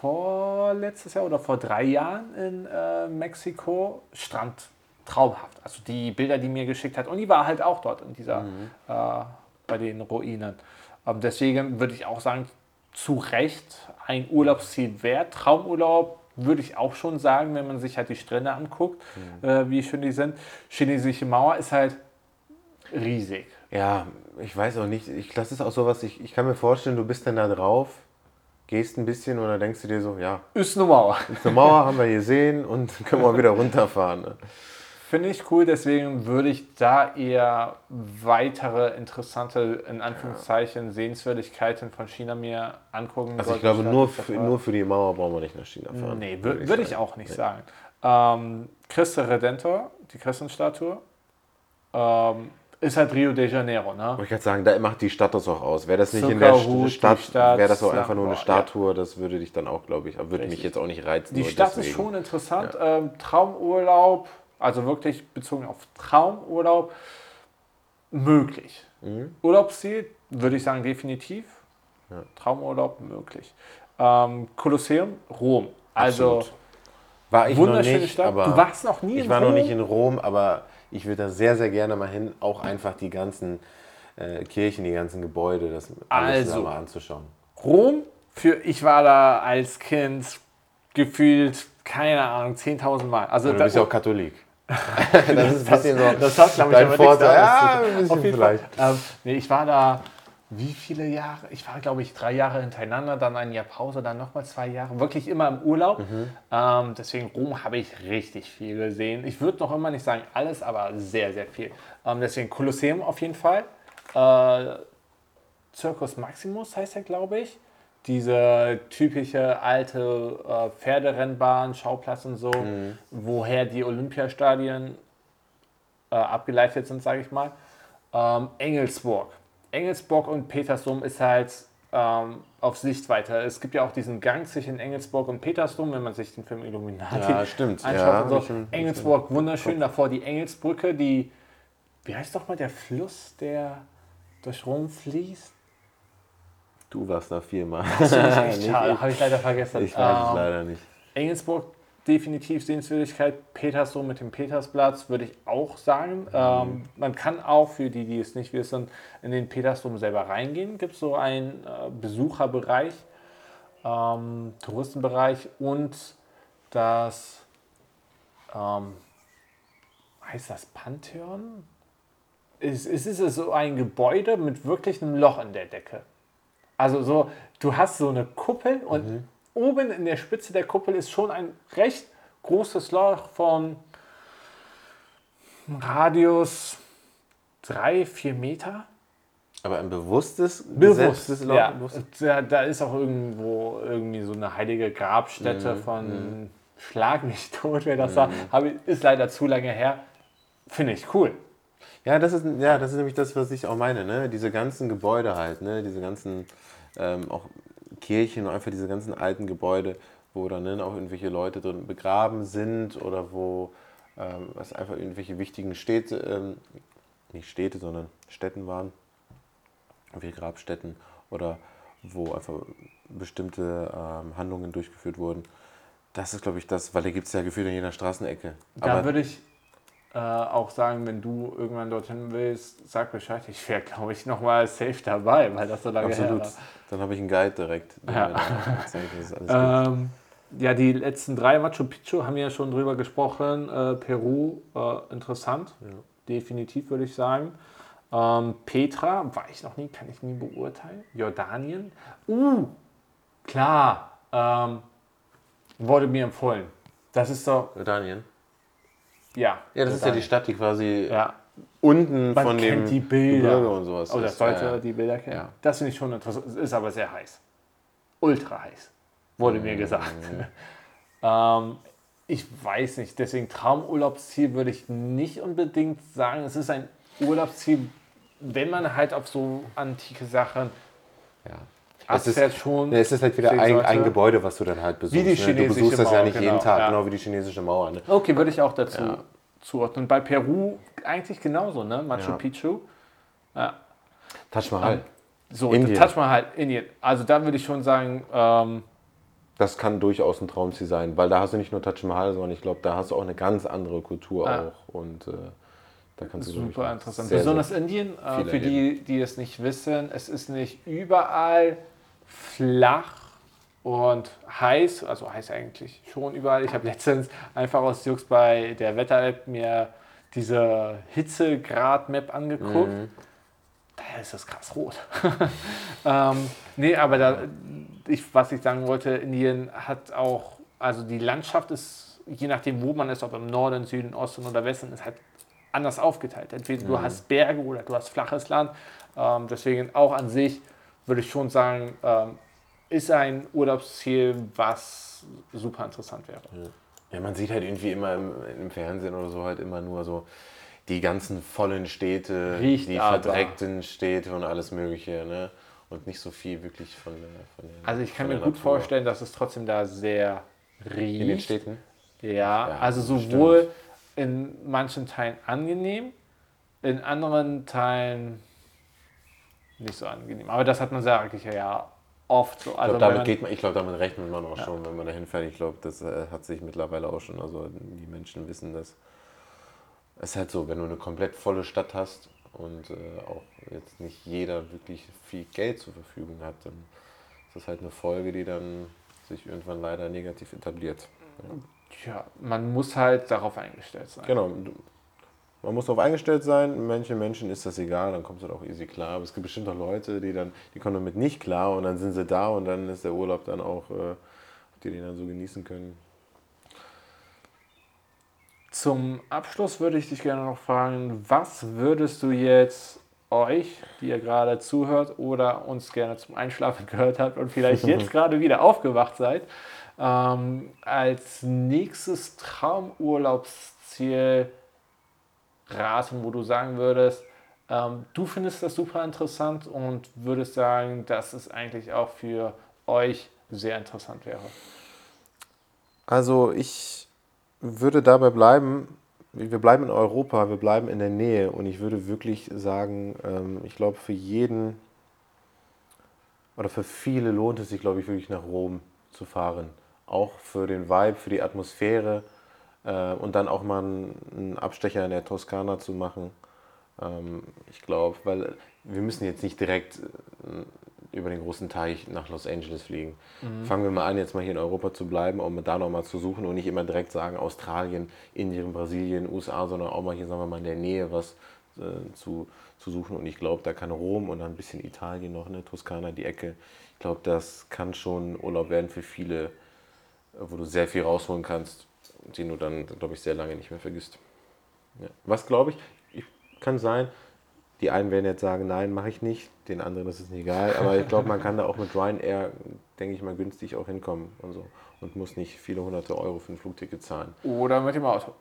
[SPEAKER 1] vorletztes Jahr oder vor drei Jahren in äh, Mexiko. Strand traumhaft. Also die Bilder, die mir geschickt hat. Und die war halt auch dort in dieser, äh, bei den Ruinen. Ähm, deswegen würde ich auch sagen, zu Recht ein Urlaubsziel wert. Traumurlaub würde ich auch schon sagen, wenn man sich halt die Strände anguckt, äh, wie schön die sind. Chinesische Mauer ist halt riesig.
[SPEAKER 2] Ja, ich weiß auch nicht. Ich, das ist auch sowas, ich, ich kann mir vorstellen, du bist dann da drauf, gehst ein bisschen und dann denkst du dir so, ja,
[SPEAKER 1] Ist eine Mauer.
[SPEAKER 2] eine Mauer haben wir gesehen und können wir wieder runterfahren. Ne?
[SPEAKER 1] Finde ich cool, deswegen würde ich da eher weitere interessante, in Anführungszeichen, Sehenswürdigkeiten von China mir angucken.
[SPEAKER 2] Also ich glaube, nur für, nur für die Mauer brauchen wir nicht nach China fahren.
[SPEAKER 1] Nee, wür- würde ich auch nicht sagen. Ähm, Christi Redentor, die Christenstatue, ähm, ist halt Rio de Janeiro, ne?
[SPEAKER 2] Wollte ich gerade sagen, da macht die Stadt das auch aus. Wäre das nicht in der St- Stadt,
[SPEAKER 1] Stadt,
[SPEAKER 2] wäre das auch einfach nur eine Statue, das würde dich dann auch, glaube ich, würde mich
[SPEAKER 1] Richtig.
[SPEAKER 2] jetzt auch nicht reizen.
[SPEAKER 1] Die Stadt ist
[SPEAKER 2] deswegen.
[SPEAKER 1] schon interessant. Ähm, Traumurlaub, also wirklich bezogen auf Traumurlaub, möglich.
[SPEAKER 2] Mhm.
[SPEAKER 1] Urlaubsziel würde ich sagen definitiv. Traumurlaub möglich. Ähm, Kolosseum, Rom. Also
[SPEAKER 2] Absolut. War ich noch
[SPEAKER 1] wunderschöne
[SPEAKER 2] nicht,
[SPEAKER 1] Stadt.
[SPEAKER 2] aber
[SPEAKER 1] du warst noch nie
[SPEAKER 2] ich
[SPEAKER 1] in
[SPEAKER 2] war
[SPEAKER 1] Rom?
[SPEAKER 2] noch nicht in Rom, aber ich würde da sehr, sehr gerne mal hin. Auch einfach die ganzen äh, Kirchen, die ganzen Gebäude, das alles
[SPEAKER 1] Also.
[SPEAKER 2] mal anzuschauen.
[SPEAKER 1] Rom, für ich war da als Kind gefühlt, keine Ahnung, 10.000 Mal. Also
[SPEAKER 2] Du
[SPEAKER 1] da-
[SPEAKER 2] bist ja auch Katholik. das ist ein bisschen so.
[SPEAKER 1] das hat, glaube ich, aber
[SPEAKER 2] Vorteil. Ja, ein bisschen
[SPEAKER 1] Auf jeden
[SPEAKER 2] vielleicht.
[SPEAKER 1] Fall. Ähm, nee, ich war da, wie viele Jahre? Ich war, glaube ich, drei Jahre hintereinander, dann ein Jahr Pause, dann nochmal zwei Jahre. Wirklich immer im Urlaub.
[SPEAKER 2] Mhm.
[SPEAKER 1] Ähm, deswegen Rom habe ich richtig viel gesehen. Ich würde noch immer nicht sagen alles, aber sehr, sehr viel. Ähm, deswegen Kolosseum auf jeden Fall. Äh, Circus Maximus heißt er, glaube ich. Diese typische alte äh, Pferderennbahn, Schauplatz und so,
[SPEAKER 2] Mhm.
[SPEAKER 1] woher die Olympiastadien äh, abgeleitet sind, sage ich mal. Ähm, Engelsburg. Engelsburg und Petersdom ist halt ähm, auf Sichtweite. Es gibt ja auch diesen Gang zwischen Engelsburg und Petersdom, wenn man sich den Film Illuminati
[SPEAKER 2] Ja, stimmt.
[SPEAKER 1] anschaut.
[SPEAKER 2] Ja,
[SPEAKER 1] und so.
[SPEAKER 2] schon-
[SPEAKER 1] Engelsburg, wunderschön. Davor die Engelsbrücke, die, wie heißt doch mal der Fluss, der durch Rom fließt?
[SPEAKER 2] Du warst da viermal.
[SPEAKER 1] Schade, habe ich leider vergessen.
[SPEAKER 2] Ich weiß es
[SPEAKER 1] Ähm,
[SPEAKER 2] leider nicht.
[SPEAKER 1] Engelsburg definitiv Sehenswürdigkeit. Petersdom mit dem Petersplatz würde ich auch sagen. Ähm, man kann auch, für die, die es nicht wissen, in den Petersdom selber reingehen. Gibt es so einen äh, Besucherbereich, ähm, Touristenbereich und das, ähm, heißt das Pantheon? Es, es ist so ein Gebäude mit wirklich einem Loch in der Decke. Also so, du hast so eine Kuppel und oben in der Spitze der Kuppel ist schon ein recht großes Loch von Radius 3, 4 Meter.
[SPEAKER 2] Aber ein bewusstes,
[SPEAKER 1] Bewusst.
[SPEAKER 2] gesetztes Loch?
[SPEAKER 1] Ja.
[SPEAKER 2] bewusst?
[SPEAKER 1] Da, da ist auch irgendwo irgendwie so eine heilige Grabstätte
[SPEAKER 2] Mhm,
[SPEAKER 1] von Schlag mich tot, wer das sagt. Habe ich- Ist leider zu lange her. Finde ich cool.
[SPEAKER 2] Ja, das ist, ja, das ist nämlich das, was ich auch meine. Ne? Diese ganzen Gebäude halt, ne? diese ganzen ähm, auch Kirchen einfach diese ganzen alten Gebäude, wo dann ne, auch irgendwelche Leute drin begraben sind oder wo ähm, was einfach irgendwelche wichtigen Städte, ähm, nicht Städte, sondern Städten waren, wie Grabstätten oder wo einfach bestimmte ähm, Handlungen durchgeführt wurden. Das ist, glaube ich, das, weil da gibt es ja gefühlt in jeder Straßenecke.
[SPEAKER 1] Da würde ich äh, auch sagen, wenn du irgendwann dorthin willst, sag Bescheid. Ich wäre, glaube ich, nochmal safe dabei, weil das so lange
[SPEAKER 2] Absolut. Dann habe ich einen Guide direkt.
[SPEAKER 1] Ja. Ähm, ja, die letzten drei Machu Picchu haben wir ja schon drüber gesprochen. Äh, Peru, äh, interessant. Definitiv würde ich sagen. Ähm, Petra, war ich noch nie, kann ich nie beurteilen. Jordanien. Uh, klar. Ähm, wurde mir empfohlen. Das ist doch,
[SPEAKER 2] Jordanien.
[SPEAKER 1] Ja.
[SPEAKER 2] Ja, das ist ja die Stadt, die quasi
[SPEAKER 1] Ja,
[SPEAKER 2] unten
[SPEAKER 1] Man
[SPEAKER 2] von
[SPEAKER 1] kennt
[SPEAKER 2] dem
[SPEAKER 1] die Bilder.
[SPEAKER 2] Gebirge und sowas
[SPEAKER 1] Oh, das
[SPEAKER 2] ist.
[SPEAKER 1] sollte
[SPEAKER 2] ja,
[SPEAKER 1] die Bilder kennen.
[SPEAKER 2] Ja.
[SPEAKER 1] Das finde ich schon interessant. Es ist aber sehr heiß. Ultra heiß, wurde
[SPEAKER 2] Mhm.
[SPEAKER 1] mir gesagt. ähm, ich weiß nicht, deswegen Traumurlaubsziel würde ich nicht unbedingt sagen. Es ist ein Urlaubsziel, wenn man halt auf so antike Sachen
[SPEAKER 2] Ja. Es ist,
[SPEAKER 1] abfährt schon.
[SPEAKER 2] ja, es ist halt wieder ein, ein Gebäude, was du dann halt besuchst.
[SPEAKER 1] Wie die
[SPEAKER 2] ne? Du
[SPEAKER 1] chinesische
[SPEAKER 2] besuchst das ja
[SPEAKER 1] Mauer,
[SPEAKER 2] nicht jeden
[SPEAKER 1] genau,
[SPEAKER 2] Tag,
[SPEAKER 1] ja.
[SPEAKER 2] genau wie die chinesische Mauer. Ne?
[SPEAKER 1] Okay, würde ich auch dazu
[SPEAKER 2] Ja.
[SPEAKER 1] zuordnen. Bei Peru eigentlich genauso, ne? Machu
[SPEAKER 2] Ja.
[SPEAKER 1] Picchu.
[SPEAKER 2] Taj Mahal.
[SPEAKER 1] So,
[SPEAKER 2] Indien.
[SPEAKER 1] Taj Mahal, Indien. Also da würde ich schon sagen, ähm,
[SPEAKER 2] Das kann durchaus ein Traumziel sein, weil da hast du nicht nur Taj Mahal, sondern ich glaube, da hast du auch eine ganz andere Kultur
[SPEAKER 1] Ja.
[SPEAKER 2] auch. Und äh, da kannst du
[SPEAKER 1] Super interessant.
[SPEAKER 2] sehr,
[SPEAKER 1] Besonders
[SPEAKER 2] sehr-
[SPEAKER 1] Indien, äh, für die, die es nicht wissen, es ist nicht überall flach und heiß, also heiß eigentlich schon überall. Ich habe letztens einfach aus Jux bei der Wetter-App mir diese Hitzegrad-Map angeguckt.
[SPEAKER 2] Mhm.
[SPEAKER 1] Da ist es krass rot. ähm, nee, aber da, ich, was ich sagen wollte, Indien hat auch, also die Landschaft ist, je nachdem, wo man ist, ob im Norden, Süden, Osten oder Westen, ist halt anders aufgeteilt. Entweder du hast Berge oder du hast flaches Land. Ähm, deswegen auch an sich würde ich schon sagen, ähm, ist ein Urlaubsziel, was super interessant wäre.
[SPEAKER 2] Ja, man sieht halt irgendwie immer im, im Fernsehen oder so halt immer nur so die ganzen vollen Städte,
[SPEAKER 1] Riecht
[SPEAKER 2] die
[SPEAKER 1] aber.
[SPEAKER 2] verdreckten Städte und alles Mögliche, ne? Und nicht so viel wirklich von der, von der
[SPEAKER 1] Also ich kann mir gut
[SPEAKER 2] Natur.
[SPEAKER 1] vorstellen, dass es trotzdem da sehr riecht.
[SPEAKER 2] In den Städten?
[SPEAKER 1] Ja,
[SPEAKER 2] Ja,
[SPEAKER 1] also sowohl in manchen Teilen angenehm, in anderen Teilen nicht so angenehm. Aber das hat man, sage ich ja, oft so.
[SPEAKER 2] Ich
[SPEAKER 1] Also
[SPEAKER 2] glaube, damit, geht man- ich glaub, damit rechnet man auch schon, wenn man dahin fährt. Ich glaube, das äh, hat sich mittlerweile auch schon, also die Menschen wissen das. Es ist halt so, wenn du eine komplett volle Stadt hast und äh, auch jetzt nicht jeder wirklich viel Geld zur Verfügung hat, dann ist das halt eine Folge, die dann sich irgendwann leider negativ etabliert.
[SPEAKER 1] ja, man muss halt darauf eingestellt sein.
[SPEAKER 2] Genau. Man muss darauf eingestellt sein, manchen Menschen ist das egal, dann kommt es halt auch easy klar. Aber es gibt bestimmt auch Leute, die dann, die kommen damit nicht klar und dann sind sie da und dann ist der Urlaub dann auch, äh, die den dann so genießen können.
[SPEAKER 1] Zum Abschluss würde ich dich gerne noch fragen, was würdest du jetzt euch, die ihr gerade zuhört oder uns gerne zum Einschlafen gehört habt und vielleicht jetzt gerade wieder aufgewacht seid, ähm, als nächstes Traumurlaubsziel raten, wo du sagen würdest, ähm, du findest das super interessant und würdest sagen, dass es eigentlich auch für euch sehr interessant wäre?
[SPEAKER 2] Also ich würde dabei bleiben, wir bleiben in Europa, wir bleiben in der Nähe und ich würde wirklich sagen, ähm, ich glaube für jeden oder für viele lohnt es sich, glaube ich, wirklich nach Rom zu fahren. Auch für den Vibe, für die Atmosphäre äh, und dann auch mal einen Abstecher in der Toskana zu machen. Ähm, Ich glaube, weil wir müssen jetzt nicht direkt äh, über den großen Teich nach Los Angeles fliegen. Fangen wir mal an, jetzt mal hier in Europa zu bleiben, um da nochmal zu suchen und nicht immer direkt sagen Australien, Indien, Brasilien, USA, sondern auch mal hier, sagen wir mal, in der Nähe was äh, zu, zu suchen. Und ich glaube, da kann Rom und dann ein bisschen Italien noch, ne, Toskana, die Ecke. Ich glaube, das kann schon Urlaub werden für viele, wo du sehr viel rausholen kannst, den du dann, glaube ich, sehr lange nicht mehr vergisst. Ja. Was glaube ich? ich? Kann sein, die einen werden jetzt sagen, nein, mache ich nicht, den anderen ist es nicht egal, aber ich glaube, man kann da auch mit Ryanair, denke ich mal, günstig auch hinkommen und so und muss nicht viele hunderte Euro für ein Flugticket zahlen.
[SPEAKER 1] Oder mit dem Auto?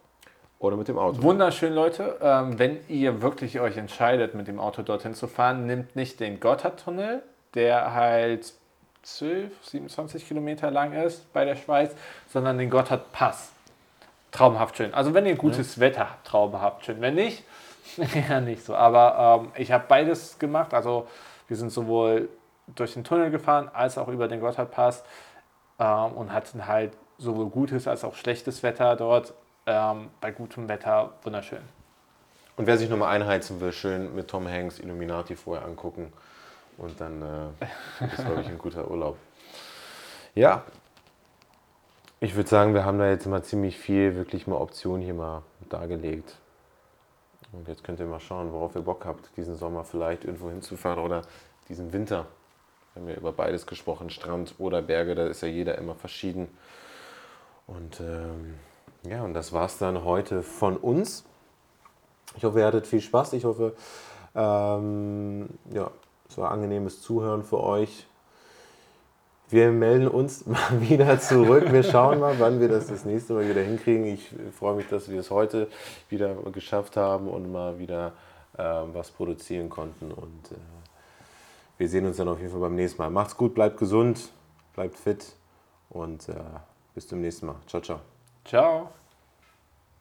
[SPEAKER 2] Oder mit dem Auto.
[SPEAKER 1] Wunderschön, Leute. Ähm, wenn ihr wirklich euch entscheidet, mit dem Auto dorthin zu fahren, nimmt nicht den Gotthardtunnel, der halt 12, 27 Kilometer lang ist bei der Schweiz, sondern den Gotthardpass. Traumhaft schön. Also wenn ihr gutes Wetter habt, traumhaft schön. Wenn nicht, ja nicht so. Aber ähm, ich habe beides gemacht. Also wir sind sowohl durch den Tunnel gefahren als auch über den Gotthardpass ähm, und hatten halt sowohl gutes als auch schlechtes Wetter dort. Ähm, bei gutem Wetter wunderschön.
[SPEAKER 2] Und wer sich nochmal einheizen will, schön mit Tom Hanks Illuminati vorher angucken und dann äh, ist, glaube ich, ein guter Urlaub. Ja, ich würde sagen, wir haben da jetzt mal ziemlich viel, wirklich mal Optionen hier mal dargelegt. Und jetzt könnt ihr mal schauen, worauf ihr Bock habt, diesen Sommer vielleicht irgendwo hinzufahren oder diesen Winter. Wir haben ja über beides gesprochen, Strand oder Berge, da ist ja jeder immer verschieden. Und ähm, ja, und das war es dann heute von uns. Ich hoffe, ihr hattet viel Spaß. Ich hoffe, ähm, ja, es war angenehmes Zuhören für euch. Wir melden uns mal wieder zurück. Wir schauen mal, wann wir das das nächste Mal wieder hinkriegen. Ich freue mich, dass wir es heute wieder geschafft haben und mal wieder ähm, was produzieren konnten. Und äh, wir sehen uns dann auf jeden Fall beim nächsten Mal. Macht's gut, bleibt gesund, bleibt fit und äh, bis zum nächsten Mal. Ciao, ciao.
[SPEAKER 1] Ciao.